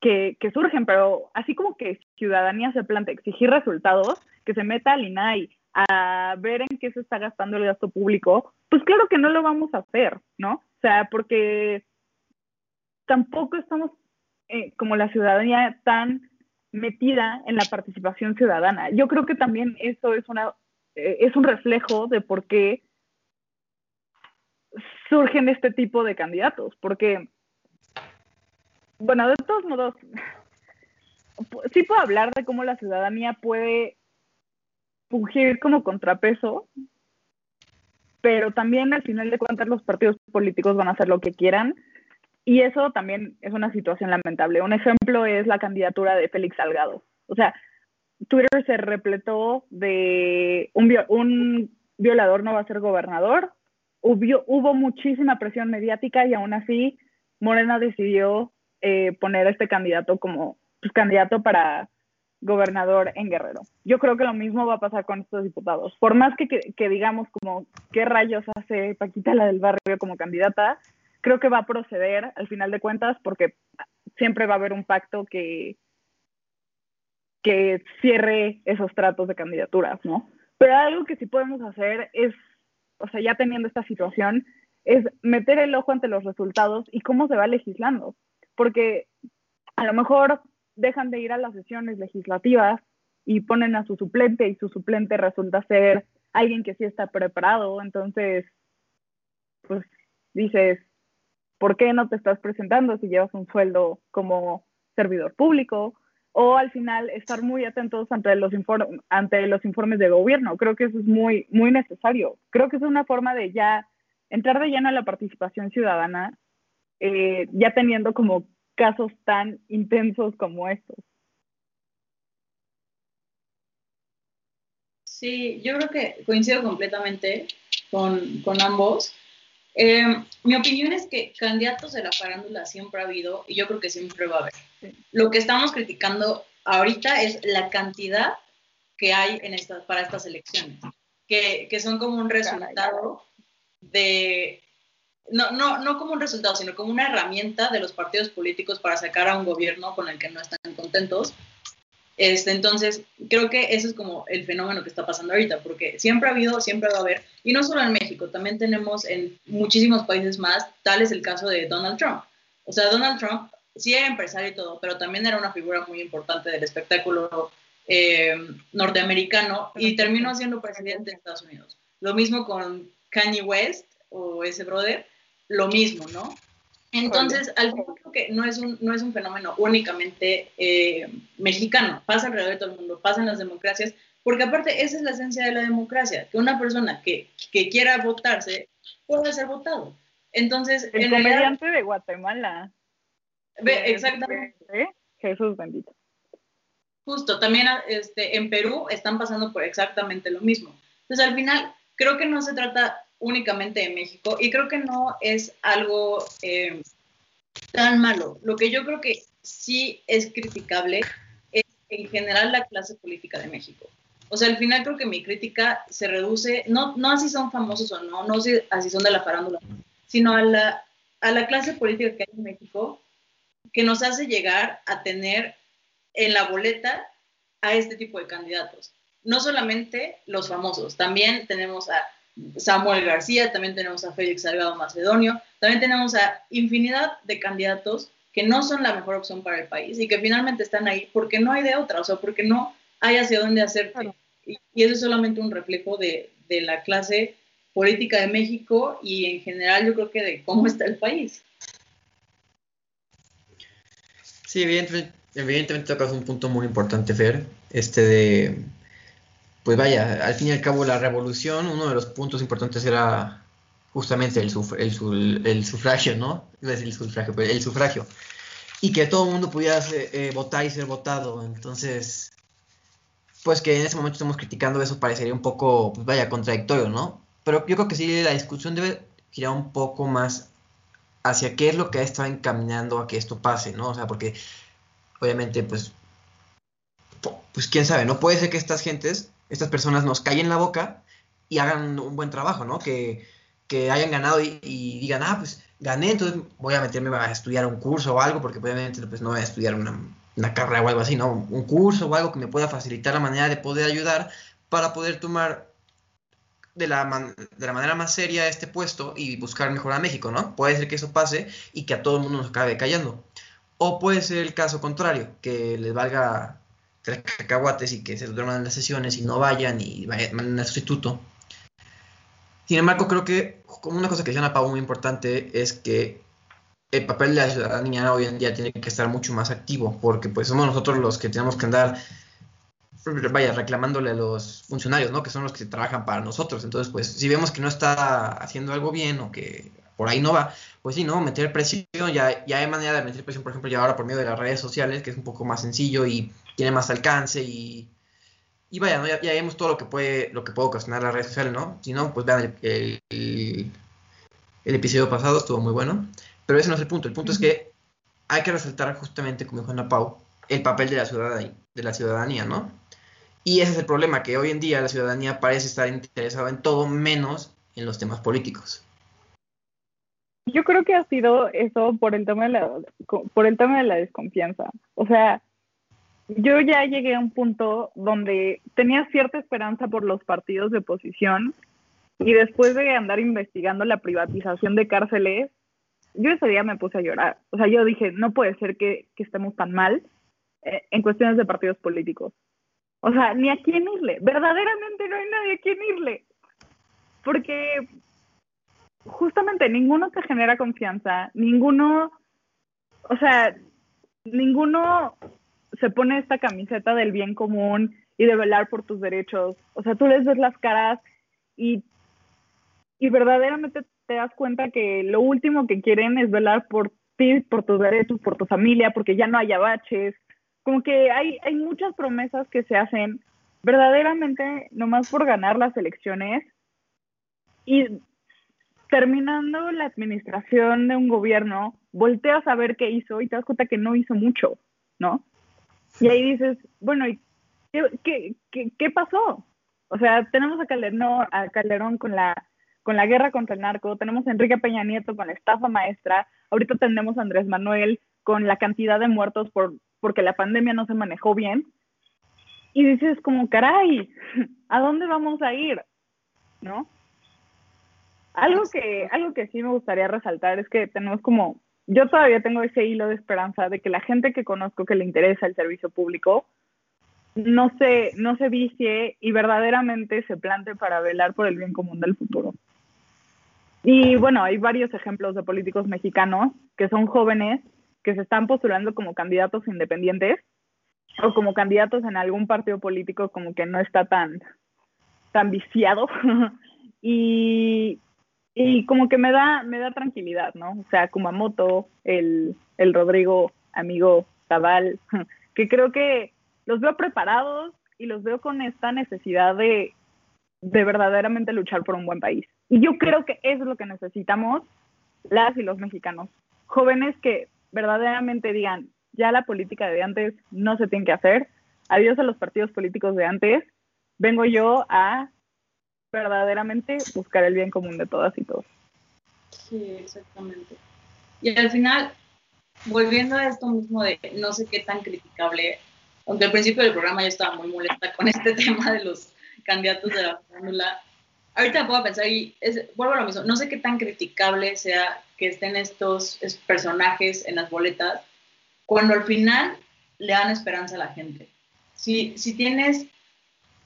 que, surgen, pero así como que ciudadanía se plantea exigir resultados, que se meta al INAI a ver en qué se está gastando el gasto público, pues claro que no lo vamos a hacer, ¿no? O sea, porque tampoco estamos eh, como la ciudadanía tan metida en la participación ciudadana. Yo creo que también eso es una eh, es un reflejo de por qué surgen este tipo de candidatos, porque bueno, de todos modos sí puedo hablar de cómo la ciudadanía puede fungir como contrapeso, pero también al final de cuentas los partidos políticos van a hacer lo que quieran y eso también es una situación lamentable. Un ejemplo es la candidatura de Félix Salgado. O sea, Twitter se repletó de un, un violador no va a ser gobernador. Hubo, hubo muchísima presión mediática y aún así Morena decidió eh, poner a este candidato como pues, candidato para gobernador en Guerrero. Yo creo que lo mismo va a pasar con estos diputados. Por más que, que, que digamos como qué rayos hace Paquita la del barrio como candidata, creo que va a proceder al final de cuentas porque siempre va a haber un pacto que, que cierre esos tratos de candidaturas, ¿no? Pero algo que sí podemos hacer es, o sea, ya teniendo esta situación, es meter el ojo ante los resultados y cómo se va legislando. Porque a lo mejor dejan de ir a las sesiones legislativas y ponen a su suplente y su suplente resulta ser alguien que sí está preparado. Entonces, pues dices, ¿por qué no te estás presentando si llevas un sueldo como servidor público? O al final estar muy atentos ante los, ante los informes de gobierno. Creo que eso es muy, muy necesario. Creo que es una forma de ya entrar de lleno a la participación ciudadana, eh, ya teniendo como casos tan intensos como estos. Sí, yo creo que coincido completamente con, con ambos. Eh, mi opinión es que candidatos de la farándula siempre ha habido y yo creo que siempre va a haber. Lo que estamos criticando ahorita es la cantidad que hay en estas, para estas elecciones, que, que son como un resultado de, no, no, no como un resultado, sino como una herramienta de los partidos políticos para sacar a un gobierno con el que no están contentos este, entonces, creo que eso es como el fenómeno que está pasando ahorita, porque siempre ha habido, siempre va a haber, y no solo en México, también tenemos en muchísimos países más, tal es el caso de Donald Trump. O sea, Donald Trump sí era empresario y todo, pero también era una figura muy importante del espectáculo eh, norteamericano y terminó siendo presidente de Estados Unidos. Lo mismo con Kanye West o ese brother, lo mismo, ¿no? Entonces, al final creo que no es un, no es un fenómeno únicamente eh, mexicano, pasa alrededor de todo el mundo, pasa en las democracias, porque aparte esa es la esencia de la democracia, que una persona que, que quiera votarse puede ser votado. Entonces, el comediante de Guatemala. Ve, exactamente. Jesús bendito. Justo, también este, en Perú están pasando por exactamente lo mismo. Entonces, al final, creo que no se trata únicamente de México y creo que no es algo eh, tan malo. Lo que yo creo que sí es criticable es en general la clase política de México. O sea, al final creo que mi crítica se reduce, no, no así son famosos o no, no así son de la farándula, sino a la, a la clase política que hay en México que nos hace llegar a tener en la boleta a este tipo de candidatos. No solamente los famosos, también tenemos a Samuel García, también tenemos a Félix Salgado Macedonio, también tenemos a infinidad de candidatos que no son la mejor opción para el país y que finalmente están ahí porque no hay de otra, o sea, porque no hay hacia dónde hacer. Y, eso es solamente un reflejo de, de, la clase política de México y en general yo creo que de cómo está el país. Sí, evidentemente, evidentemente tocas un punto muy importante, Fer, este de pues vaya, al fin y al cabo la revolución, uno de los puntos importantes era justamente el, el, sufragio, ¿no? Decir el sufragio, pero el sufragio. Y que todo el mundo pudiera eh, votar y ser votado. Entonces, pues que en ese momento estamos criticando eso parecería un poco, pues vaya, contradictorio, ¿no? pero yo creo que sí, la discusión debe girar un poco más hacia qué es lo que ha estado encaminando a que esto pase, ¿no? O sea, porque obviamente, pues, pues quién sabe, no puede ser que estas gentes, estas personas nos callen la boca y hagan un buen trabajo, ¿no? Que, que hayan ganado y, digan, ah, pues gané, entonces voy a meterme a estudiar un curso o algo, porque obviamente pues no voy a estudiar una, una carrera o algo así, ¿no? Un curso o algo que me pueda facilitar la manera de poder ayudar para poder tomar de la, de la manera más seria este puesto y buscar mejorar a México, ¿no? Puede ser que eso pase y que a todo el mundo nos acabe callando. O puede ser el caso contrario, que les valga tres cacahuates y que se duerman las sesiones y no vayan y manden al sustituto. Sin embargo, creo que como una cosa que decía Pau muy importante es que el papel de la ciudadanía hoy en día tiene que estar mucho más activo, porque pues somos nosotros los que tenemos que andar vaya, reclamándole a los funcionarios, ¿no? Que son los que trabajan para nosotros. Entonces, pues, si vemos que no está haciendo algo bien o que por ahí no va, pues sí, ¿no? Meter presión, ya, ya hay manera de meter presión, por ejemplo, ya ahora por medio de las redes sociales, que es un poco más sencillo y tiene más alcance y, y vaya, ¿no? Ya, ya vemos todo lo que puede, lo que puede ocasionar las redes sociales, ¿no? Si no, pues vean el, el, episodio pasado, estuvo muy bueno. Pero ese no es el punto. El punto es que hay que resaltar justamente, como dijo Ana Pau, el papel de la ciudadanía, de la ciudadanía, ¿no? Y ese es el problema, que hoy en día la ciudadanía parece estar interesada en todo menos en los temas políticos. Yo creo que ha sido eso por el tema de la, por el tema de la desconfianza. O sea, yo ya llegué a un punto donde tenía cierta esperanza por los partidos de oposición y después de andar investigando la privatización de cárceles, yo ese día me puse a llorar. O sea, yo dije, no puede ser que, estemos tan mal eh, en cuestiones de partidos políticos. O sea, ni a quién irle. Verdaderamente no hay nadie a quién irle. Porque justamente ninguno te genera confianza, ninguno, o sea, ninguno se pone esta camiseta del bien común y de velar por tus derechos. O sea, tú les ves las caras y, y verdaderamente te das cuenta que lo último que quieren es velar por ti, por tus derechos, por tu familia, porque ya no haya baches, como que hay, hay muchas promesas que se hacen verdaderamente nomás por ganar las elecciones y terminando la administración de un gobierno, volteas a ver qué hizo y te das cuenta que no hizo mucho, ¿no? Y ahí dices, bueno, ¿y qué, qué, pasó? O sea, tenemos a Calderón, con la guerra contra el narco, tenemos a Enrique Peña Nieto con la estafa maestra, ahorita tenemos a Andrés Manuel con la cantidad de muertos por porque la pandemia no se manejó bien. Y dices como, caray, ¿a dónde vamos a ir? ¿No? Algo que, algo que sí me gustaría resaltar es que tenemos como, yo todavía tengo ese hilo de esperanza de que la gente que conozco que le interesa el servicio público no se, no se vicie y verdaderamente se plante para velar por el bien común del futuro. Y bueno, hay varios ejemplos de políticos mexicanos que son jóvenes que se están postulando como candidatos independientes o como candidatos en algún partido político como que no está tan, tan viciado y, y como que me da, me da tranquilidad, ¿no? O sea, Kumamoto, el, el Rodrigo, amigo Tabal, que creo que los veo preparados y los veo con esta necesidad de, de verdaderamente luchar por un buen país. Y yo creo que eso es lo que necesitamos las y los mexicanos. Jóvenes que verdaderamente digan, ya la política de antes no se tiene que hacer, adiós a los partidos políticos de antes, vengo yo a verdaderamente buscar el bien común de todas y todos. Sí, exactamente. Y al final, volviendo a esto mismo de no sé qué tan criticable, aunque al principio del programa yo estaba muy molesta con este tema de los candidatos de la fórmula, ahorita puedo pensar y vuelvo a lo mismo, no sé qué tan criticable sea que estén estos personajes en las boletas, cuando al final le dan esperanza a la gente. Si, si tienes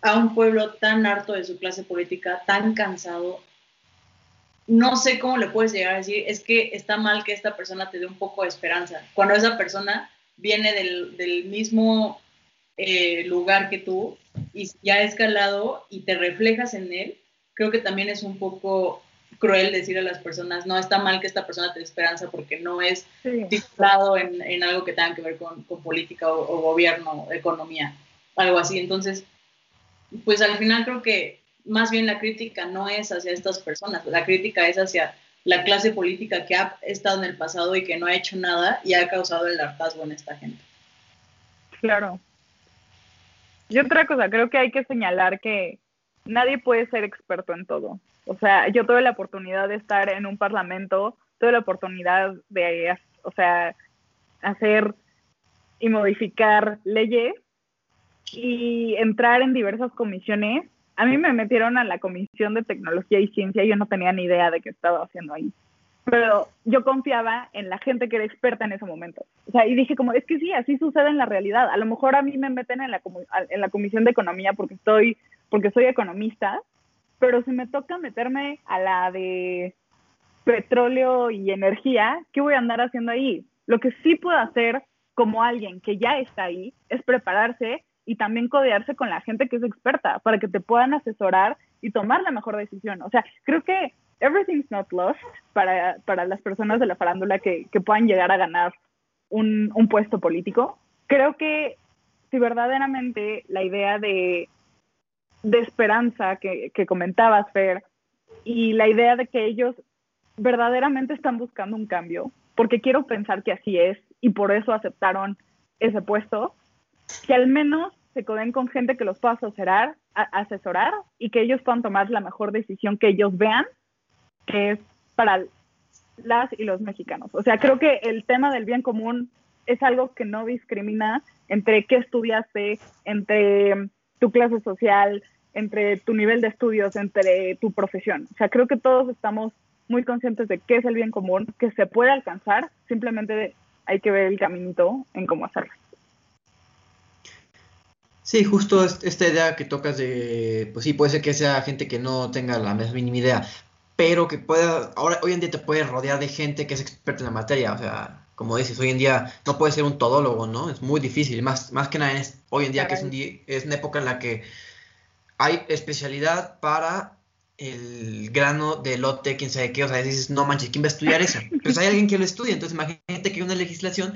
a un pueblo tan harto de su clase política, tan cansado, no sé cómo le puedes llegar a decir, es que está mal que esta persona te dé un poco de esperanza, cuando esa persona viene del, del mismo eh, lugar que tú y ya ha escalado y te reflejas en él, creo que también es un poco cruel decir a las personas, no está mal que esta persona te dé esperanza porque no es titulado en, en, algo que tenga que ver con, con política o, gobierno, economía, algo así. Entonces, pues al final creo que más bien la crítica no es hacia estas personas, la crítica es hacia la clase política que ha estado en el pasado y que no ha hecho nada y ha causado el hartazgo en esta gente. Claro. Y otra cosa, creo que hay que señalar que nadie puede ser experto en todo. O sea, yo tuve la oportunidad de estar en un parlamento, tuve la oportunidad de, o sea, hacer y modificar leyes y entrar en diversas comisiones. A mí me metieron a la Comisión de Tecnología y Ciencia y yo no tenía ni idea de qué estaba haciendo ahí. Pero yo confiaba en la gente que era experta en ese momento. O sea, y dije como, es que sí, así sucede en la realidad. A lo mejor a mí me meten en la, en la Comisión de Economía porque estoy, porque soy economista, pero si me toca meterme a la de petróleo y energía, ¿qué voy a andar haciendo ahí? Lo que sí puedo hacer como alguien que ya está ahí es prepararse y también codearse con la gente que es experta para que te puedan asesorar y tomar la mejor decisión. O sea, creo que everything's not lost para, para las personas de la farándula que, que puedan llegar a ganar un, un puesto político. Creo que si verdaderamente la idea de de esperanza que, que comentabas, Fer, y la idea de que ellos verdaderamente están buscando un cambio, porque quiero pensar que así es y por eso aceptaron ese puesto, que al menos se coden con gente que los pueda asesorar, asesorar y que ellos puedan tomar la mejor decisión que ellos vean, que es para las y los mexicanos. O sea, creo que el tema del bien común es algo que no discrimina entre qué estudiaste, entre tu clase social, entre tu nivel de estudios, entre tu profesión. O sea, creo que todos estamos muy conscientes de qué es el bien común, que se puede alcanzar, simplemente hay que ver el caminito en cómo hacerlo. Sí, justo esta idea que tocas de, pues sí, puede ser que sea gente que no tenga la más mínima idea, pero que pueda, ahora hoy en día te puedes rodear de gente que es experta en la materia, o sea, como dices, hoy en día no puedes ser un todólogo, ¿no? Es muy difícil, más, más que nada es, hoy en día que es, un es una época en la que hay especialidad para el grano de lote, quién sabe qué, o sea, dices, no manches, ¿quién va a estudiar eso? Pues hay alguien que lo estudia, entonces imagínate que hay una legislación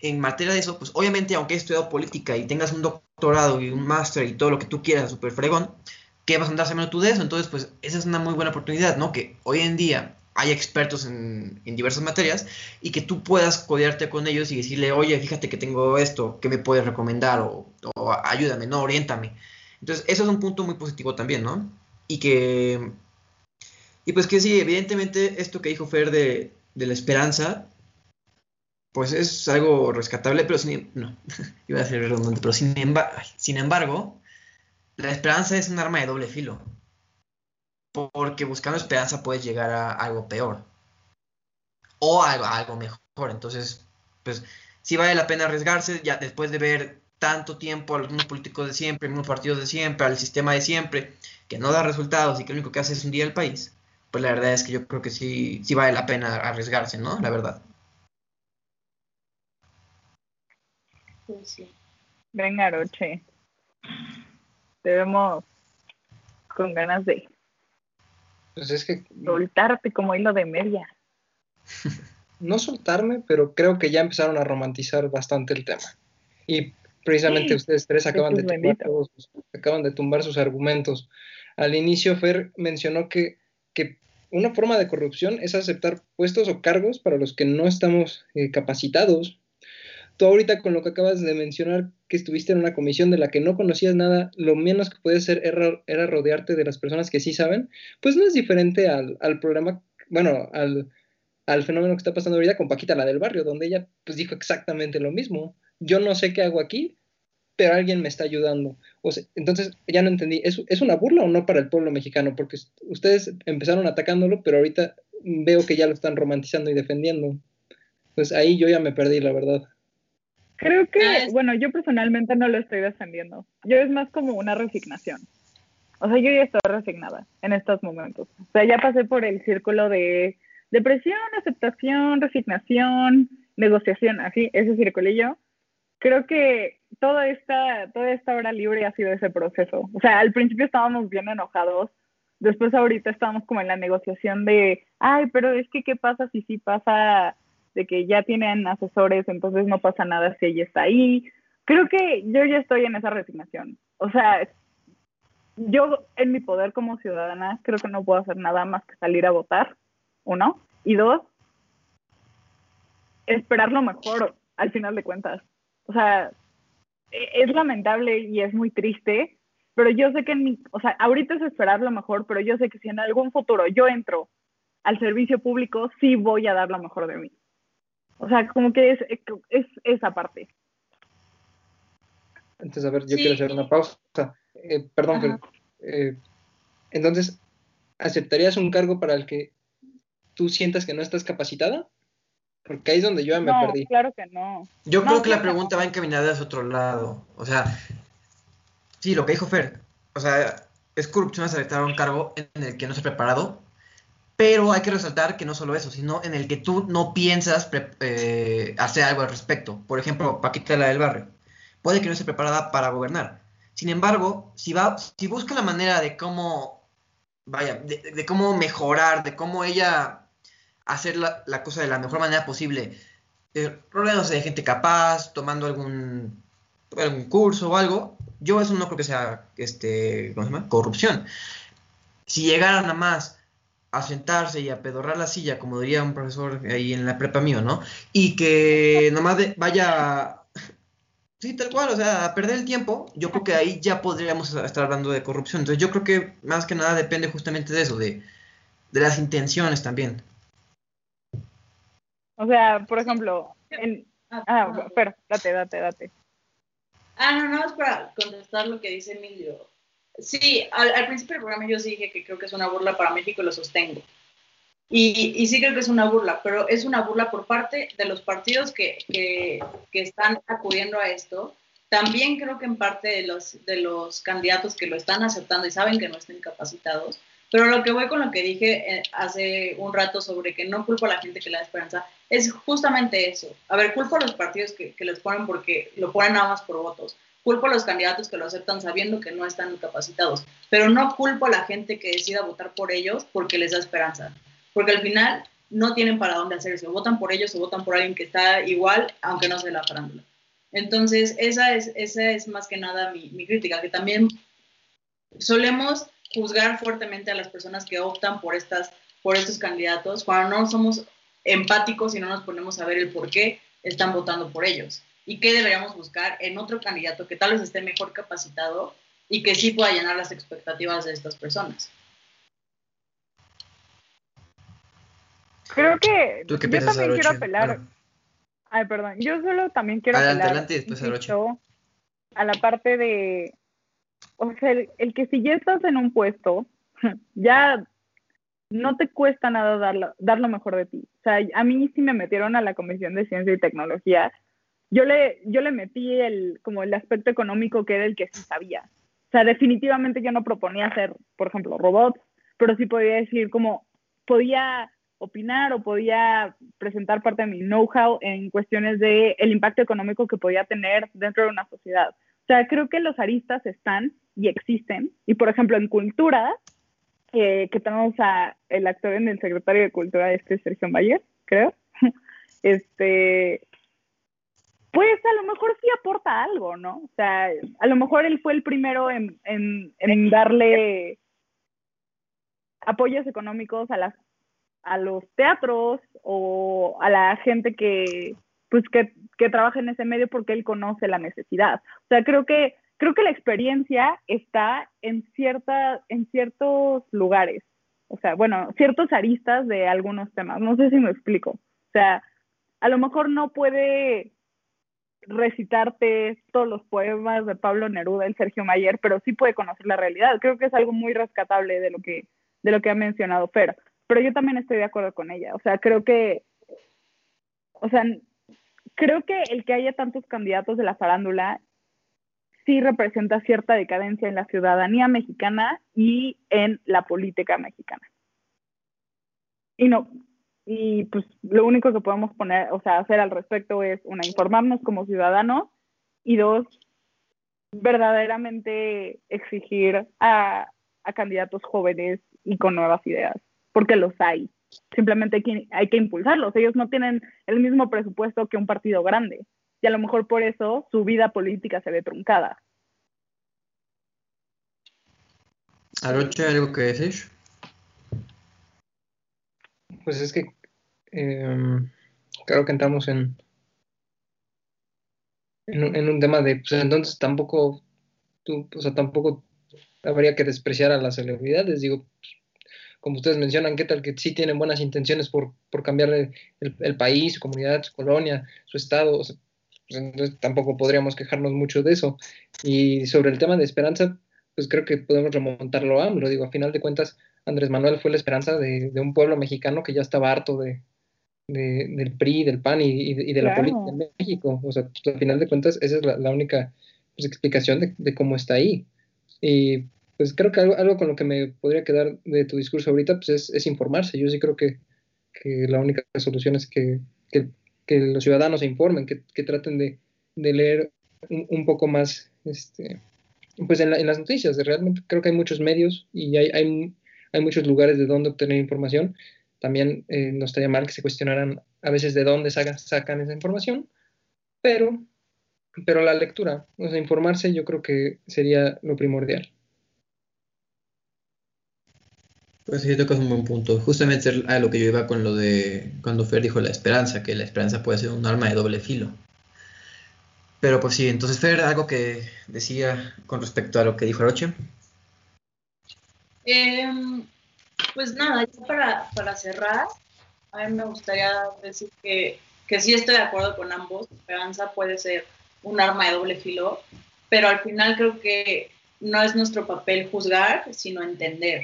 en materia de eso, pues obviamente aunque hayas estudiado política y tengas un doctorado y un máster y todo lo que tú quieras, súper fregón, ¿qué vas a andar sabiendo tú de eso? Entonces, pues esa es una muy buena oportunidad, ¿no? Que hoy en día hay expertos en, diversas materias y que tú puedas codearte con ellos y decirle, oye, fíjate que tengo esto, ¿qué me puedes recomendar? O, o ayúdame, ¿no? Oriéntame. Entonces, eso es un punto muy positivo también, ¿no? Y que. Y pues que sí, evidentemente, esto que dijo Fer de, la esperanza, pues es algo rescatable, pero sin. No, iba a ser redundante, pero sin, embargo, la esperanza es un arma de doble filo. Porque buscando esperanza puedes llegar a algo peor. O a algo mejor. Entonces, pues sí vale la pena arriesgarse, ya después de ver tanto tiempo a los mismos políticos de siempre, a los mismos partidos de siempre, al sistema de siempre, que no da resultados y que lo único que hace es un día el país, pues la verdad es que yo creo que sí, sí vale la pena arriesgarse, ¿no? La verdad. Pues sí. Venga, Roche. Te vemos con ganas de pues es que soltarte como hilo de media. No soltarme, pero creo que ya empezaron a romantizar bastante el tema. Y precisamente ustedes tres acaban de, tumbar acaban de tumbar sus argumentos. Al inicio, Fer mencionó que, una forma de corrupción es aceptar puestos o cargos para los que no estamos eh, capacitados. Tú ahorita con lo que acabas de mencionar, que estuviste en una comisión de la que no conocías nada, lo menos que puedes hacer era, rodearte de las personas que sí saben, pues no es diferente al, problema, bueno, al, al fenómeno que está pasando ahorita con Paquita, la del barrio, donde ella pues dijo exactamente lo mismo. Yo no sé qué hago aquí, pero alguien me está ayudando. Entonces, ya no entendí, ¿es, ¿es una burla o no para el pueblo mexicano? Porque ustedes empezaron atacándolo, pero ahorita veo que ya lo están romantizando y defendiendo. Pues ahí yo ya me perdí, la verdad. Creo que, bueno, yo personalmente no lo estoy defendiendo. Yo es más como una resignación. O sea, yo ya estoy resignada en estos momentos. O sea, ya pasé por el círculo de depresión, aceptación, resignación, negociación, así, ese circulillo creo que toda esta, toda esta hora libre ha sido ese proceso. O sea, al principio estábamos bien enojados, después ahorita estamos como en la negociación de, ay, pero es que, ¿qué pasa si sí pasa de que ya tienen asesores, entonces no pasa nada si ella está ahí? Creo que yo ya estoy en esa resignación. O sea, yo en mi poder como ciudadana creo que no puedo hacer nada más que salir a votar, uno, y dos, esperar lo mejor al final de cuentas. O sea, e, es lamentable y es muy triste, pero yo sé que en mi, o sea, ahorita es esperar lo mejor, pero yo sé que si en algún futuro yo entro al servicio público, sí voy a dar lo mejor de mí. O sea, como que es, es esa parte. Entonces, a ver, yo quiero hacer una pausa. Eh, perdón, pero, eh, entonces, ¿aceptarías un cargo para el que tú sientas que no estás capacitada? Porque ahí es donde yo me no, perdí. Claro que no. Yo No, creo que la pregunta va encaminada hacia otro lado. O sea, sí, lo que dijo Fer. O sea, es corrupción aceptar un cargo en el que no estás preparado. Pero hay que resaltar que no solo eso, sino en el que tú no piensas eh, hacer algo al respecto. Por ejemplo, Paquita la del barrio. Puede que no esté preparada para gobernar. Sin embargo, si va, si busca la manera de cómo, vaya, de, cómo mejorar, de cómo ella hacer la, cosa de la mejor manera posible, eh, rodeándose de gente capaz, tomando algún, algún curso o algo, yo eso no creo que sea este, ¿cómo se llama? corrupción. Si llegaran nada más a sentarse y a pedorrar la silla, como diría un profesor ahí en la prepa mío, ¿no? Y que nomás de- vaya, sí, tal cual, o sea, a perder el tiempo, yo creo que ahí ya podríamos estar hablando de corrupción. Entonces yo creo que más que nada depende justamente de eso, de, de las intenciones también. O sea, por ejemplo, en... Ah, pero, date, date, date. Ah, no, no, es para contestar lo que dice Emilio. Sí, al, principio del programa yo sí dije que creo que es una burla para México y lo sostengo. Y, sí creo que es una burla, pero es una burla por parte de los partidos que, están acudiendo a esto. También creo que en parte de los, de los candidatos que lo están aceptando y saben que no están capacitados. Pero lo que voy con lo que dije eh, hace un rato sobre que no culpo a la gente que le da esperanza, es justamente eso. A ver, culpo a los partidos que, que los ponen porque lo ponen nada más por votos. Culpo a los candidatos que lo aceptan sabiendo que no están capacitados. Pero no culpo a la gente que decida votar por ellos porque les da esperanza. Porque al final no tienen para dónde hacerse. O votan por ellos o votan por alguien que está igual, aunque no sea la farándula. Entonces, esa es, esa es más que nada mi, mi crítica, que también solemos juzgar fuertemente a las personas que optan por, estas, por estos candidatos cuando no somos empáticos y no nos ponemos a ver el por qué están votando por ellos y qué deberíamos buscar en otro candidato que tal vez esté mejor capacitado y que sí pueda llenar las expectativas de estas personas. Creo que ¿Tú qué yo también quiero apelar. Bueno. Ay, perdón. Yo solo también quiero Adelante, apelar adelante, después a la parte de. O sea, el, el que si ya estás en un puesto, ya no te cuesta nada dar lo, dar lo mejor de ti. O sea, a mí sí me metieron a la Comisión de Ciencia y Tecnología. Yo le, yo le metí el, como el aspecto económico que era el que sí sabía. O sea, definitivamente yo no proponía hacer, por ejemplo, robots, pero sí podía decir como, podía opinar o podía presentar parte de mi know-how en cuestiones de el impacto económico que podía tener dentro de una sociedad. O sea, creo que los aristas están y existen. Y, por ejemplo, en cultura, eh, que tenemos a el actor en el secretario de Cultura, este Sergio Mayer, creo, este, pues a lo mejor sí aporta algo, ¿no? O sea, a lo mejor él fue el primero en, en, en darle apoyos económicos a las a los teatros o a la gente que pues que, que trabaja en ese medio porque él conoce la necesidad. O sea, creo que creo que la experiencia está en cierta en ciertos lugares. O sea, bueno, ciertos aristas de algunos temas. No sé si me explico. O sea, a lo mejor no puede recitarte todos los poemas de Pablo Neruda, el Sergio Mayer, pero sí puede conocer la realidad. Creo que es algo muy rescatable de lo que de lo que ha mencionado Fer pero yo también estoy de acuerdo con ella. O sea, creo que, o sea, creo que el que haya tantos candidatos de la farándula sí representa cierta decadencia en la ciudadanía mexicana y en la política mexicana. Y no, y pues lo único que podemos poner, o sea, hacer al respecto es, una, informarnos como ciudadanos y dos, verdaderamente exigir a, a candidatos jóvenes y con nuevas ideas porque los hay. Simplemente hay que, hay que impulsarlos. Ellos no tienen el mismo presupuesto que un partido grande. Y a lo mejor por eso su vida política se ve truncada. Aroche, ¿algo que decir? Pues es que em, creo que entramos en, en, en un tema de, pues entonces tampoco, tú, o sea, tampoco habría que despreciar a las celebridades, digo, como ustedes mencionan, qué tal que sí tienen buenas intenciones por, por cambiar el país, su comunidad, su colonia, su estado, o sea, pues entonces tampoco podríamos quejarnos mucho de eso. Y sobre el tema de esperanza, pues creo que podemos remontarlo a AMLO, digo, a final de cuentas, Andrés Manuel fue la esperanza de, de un pueblo mexicano que ya estaba harto de, de- del PRI, del PAN y, y de, de la Claro. política en México. O sea, pues, al final de cuentas, esa es la, la única pues, explicación de, de cómo está ahí. Y pues creo que algo, algo con lo que me podría quedar de tu discurso ahorita pues, es, es informarse. Yo sí creo que, que la única solución es que, que- que los ciudadanos se informen, que, que traten de, de leer un, un poco más este, pues en, la- en las noticias. Realmente creo que hay muchos medios y hay, hay, hay muchos lugares de donde obtener información. También eh, no estaría mal que se cuestionaran a veces de dónde sacan, sacan esa información, pero, pero la lectura, o sea, informarse yo creo que sería lo primordial. Pues sí, tocas un buen punto. Justamente a lo que yo iba con lo de cuando Fer dijo la esperanza, que la esperanza puede ser un arma de doble filo. Pero pues sí, entonces Fer, algo que decía con respecto a lo que dijo Aroche. Em, pues nada, para, para cerrar, a mí me gustaría decir que, que sí estoy de acuerdo con ambos. Esperanza puede ser un arma de doble filo, pero al final creo que no es nuestro papel juzgar, sino entender.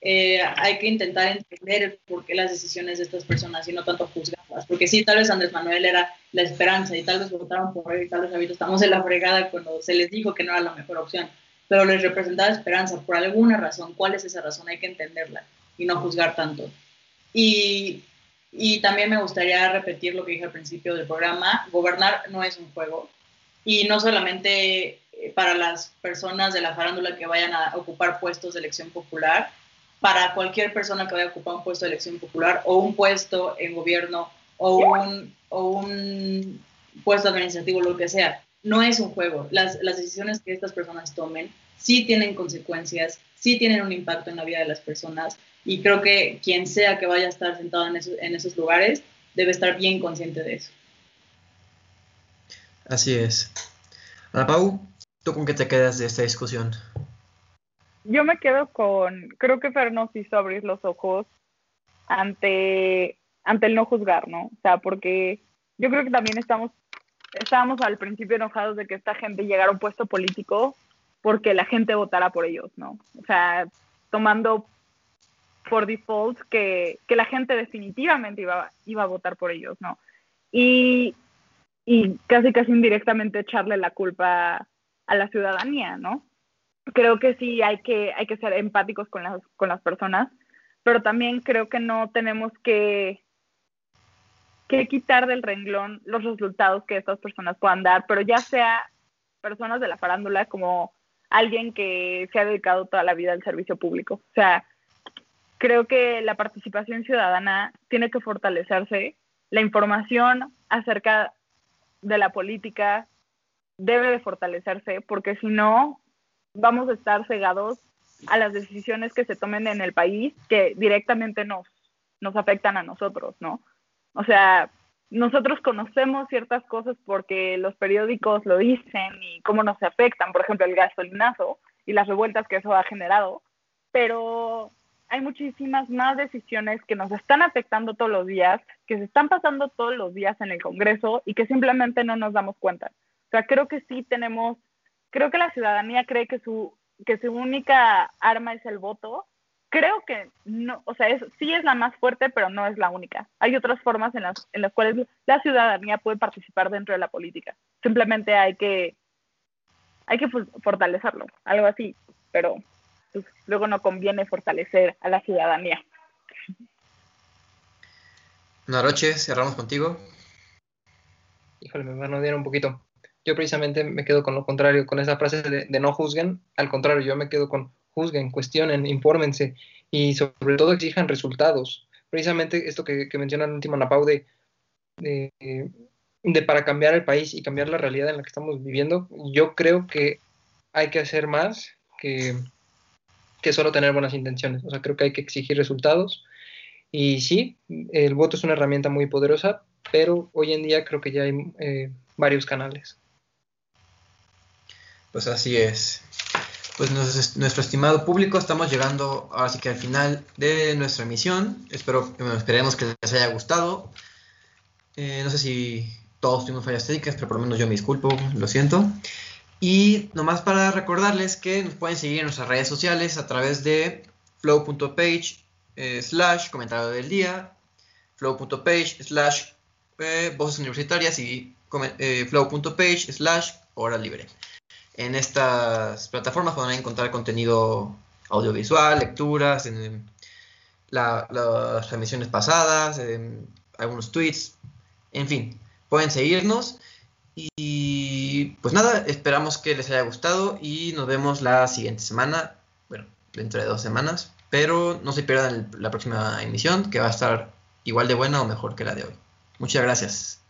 Eh, hay que intentar entender por qué las decisiones de estas personas y no tanto juzgarlas. Porque sí, tal vez Andrés Manuel era la esperanza y tal vez votaron por él y tal vez ahorita estamos en la fregada cuando se les dijo que no era la mejor opción pero les representaba esperanza por alguna razón. ¿Cuál es esa razón? Hay que entenderla y no juzgar tanto. Y, y también me gustaría repetir lo que dije al principio del programa, gobernar no es un juego y no solamente eh, para las personas de la farándula que vayan a ocupar puestos de elección popular, para cualquier persona que vaya a ocupar un puesto de elección popular o un puesto en gobierno o un, o un puesto administrativo, lo que sea no es un juego. Las, las, decisiones que estas personas tomen sí tienen consecuencias, sí tienen un impacto en la vida de las personas y creo que quien sea que vaya a estar sentado en, eso, en esos lugares debe estar bien consciente de eso. Así es. Ana Pau, ¿tú con qué te quedas de esta discusión? Yo me quedo con, creo que Fer nos hizo abrir los ojos ante, ante el no juzgar, ¿no? O sea, porque yo creo que también estamos estábamos al principio enojados de que esta gente llegara a un puesto político porque la gente votara por ellos, ¿no? O sea, tomando por default que, que la gente definitivamente iba, iba a votar por ellos, ¿no? Y, y casi casi indirectamente echarle la culpa a la ciudadanía, ¿no? Creo que sí hay que, hay que ser empáticos con las, con las personas, pero también creo que no tenemos que que quitar del renglón los resultados que estas personas puedan dar, pero ya sea personas de la farándula como alguien que se ha dedicado toda la vida al servicio público. O sea, creo que la participación ciudadana tiene que fortalecerse, la información acerca de la política debe de fortalecerse, porque si no, vamos a estar cegados a las decisiones que se tomen en el país que directamente nos, nos afectan a nosotros, ¿no? O sea, nosotros conocemos ciertas cosas porque los periódicos lo dicen y cómo nos afectan, por ejemplo, el gasolinazo y las revueltas que eso ha generado, pero hay muchísimas más decisiones que nos están afectando todos los días, que se están pasando todos los días en el Congreso y que simplemente no nos damos cuenta. O sea, creo que sí tenemos, creo que la ciudadanía cree que su, que su única arma es el voto creo que no, o sea, es, sí es la más fuerte, pero no es la única. Hay otras formas en las, en las cuales la ciudadanía puede participar dentro de la política. Simplemente hay que, hay que fortalecerlo, algo así, pero pues, luego no conviene fortalecer a la ciudadanía. Naroche, cerramos contigo. Híjole, me van a odiar un poquito. Yo precisamente me quedo con lo contrario, con esa frase de, de no juzguen. Al contrario, yo me quedo con juzguen, cuestionen, infórmense y sobre todo exijan resultados. Precisamente esto que, que menciona el último Napau de, de, para cambiar el país y cambiar la realidad en la que estamos viviendo, yo creo que hay que hacer más que, que solo tener buenas intenciones. O sea, creo que hay que exigir resultados. Y sí, el voto es una herramienta muy poderosa, pero hoy en día creo que ya hay eh, varios canales. Pues así es. Pues nuestro estimado público, estamos llegando ahora sí que al final de nuestra emisión. Espero, esperemos que les haya gustado. Eh, no sé si todos tuvimos fallas técnicas, pero por lo menos yo me disculpo, lo siento. Y nomás para recordarles que nos pueden seguir en nuestras redes sociales a través de flow.page eh, slash comentario del día, flow.page slash eh, voces universitarias y flow.page slash hora libre. En estas plataformas podrán encontrar contenido audiovisual, lecturas, en las emisiones pasadas, en algunos tweets, en fin, pueden seguirnos y pues nada, esperamos que les haya gustado y nos vemos la siguiente semana, bueno, dentro de dos semanas, pero no se pierdan la próxima emisión que va a estar igual de buena o mejor que la de hoy. Muchas gracias.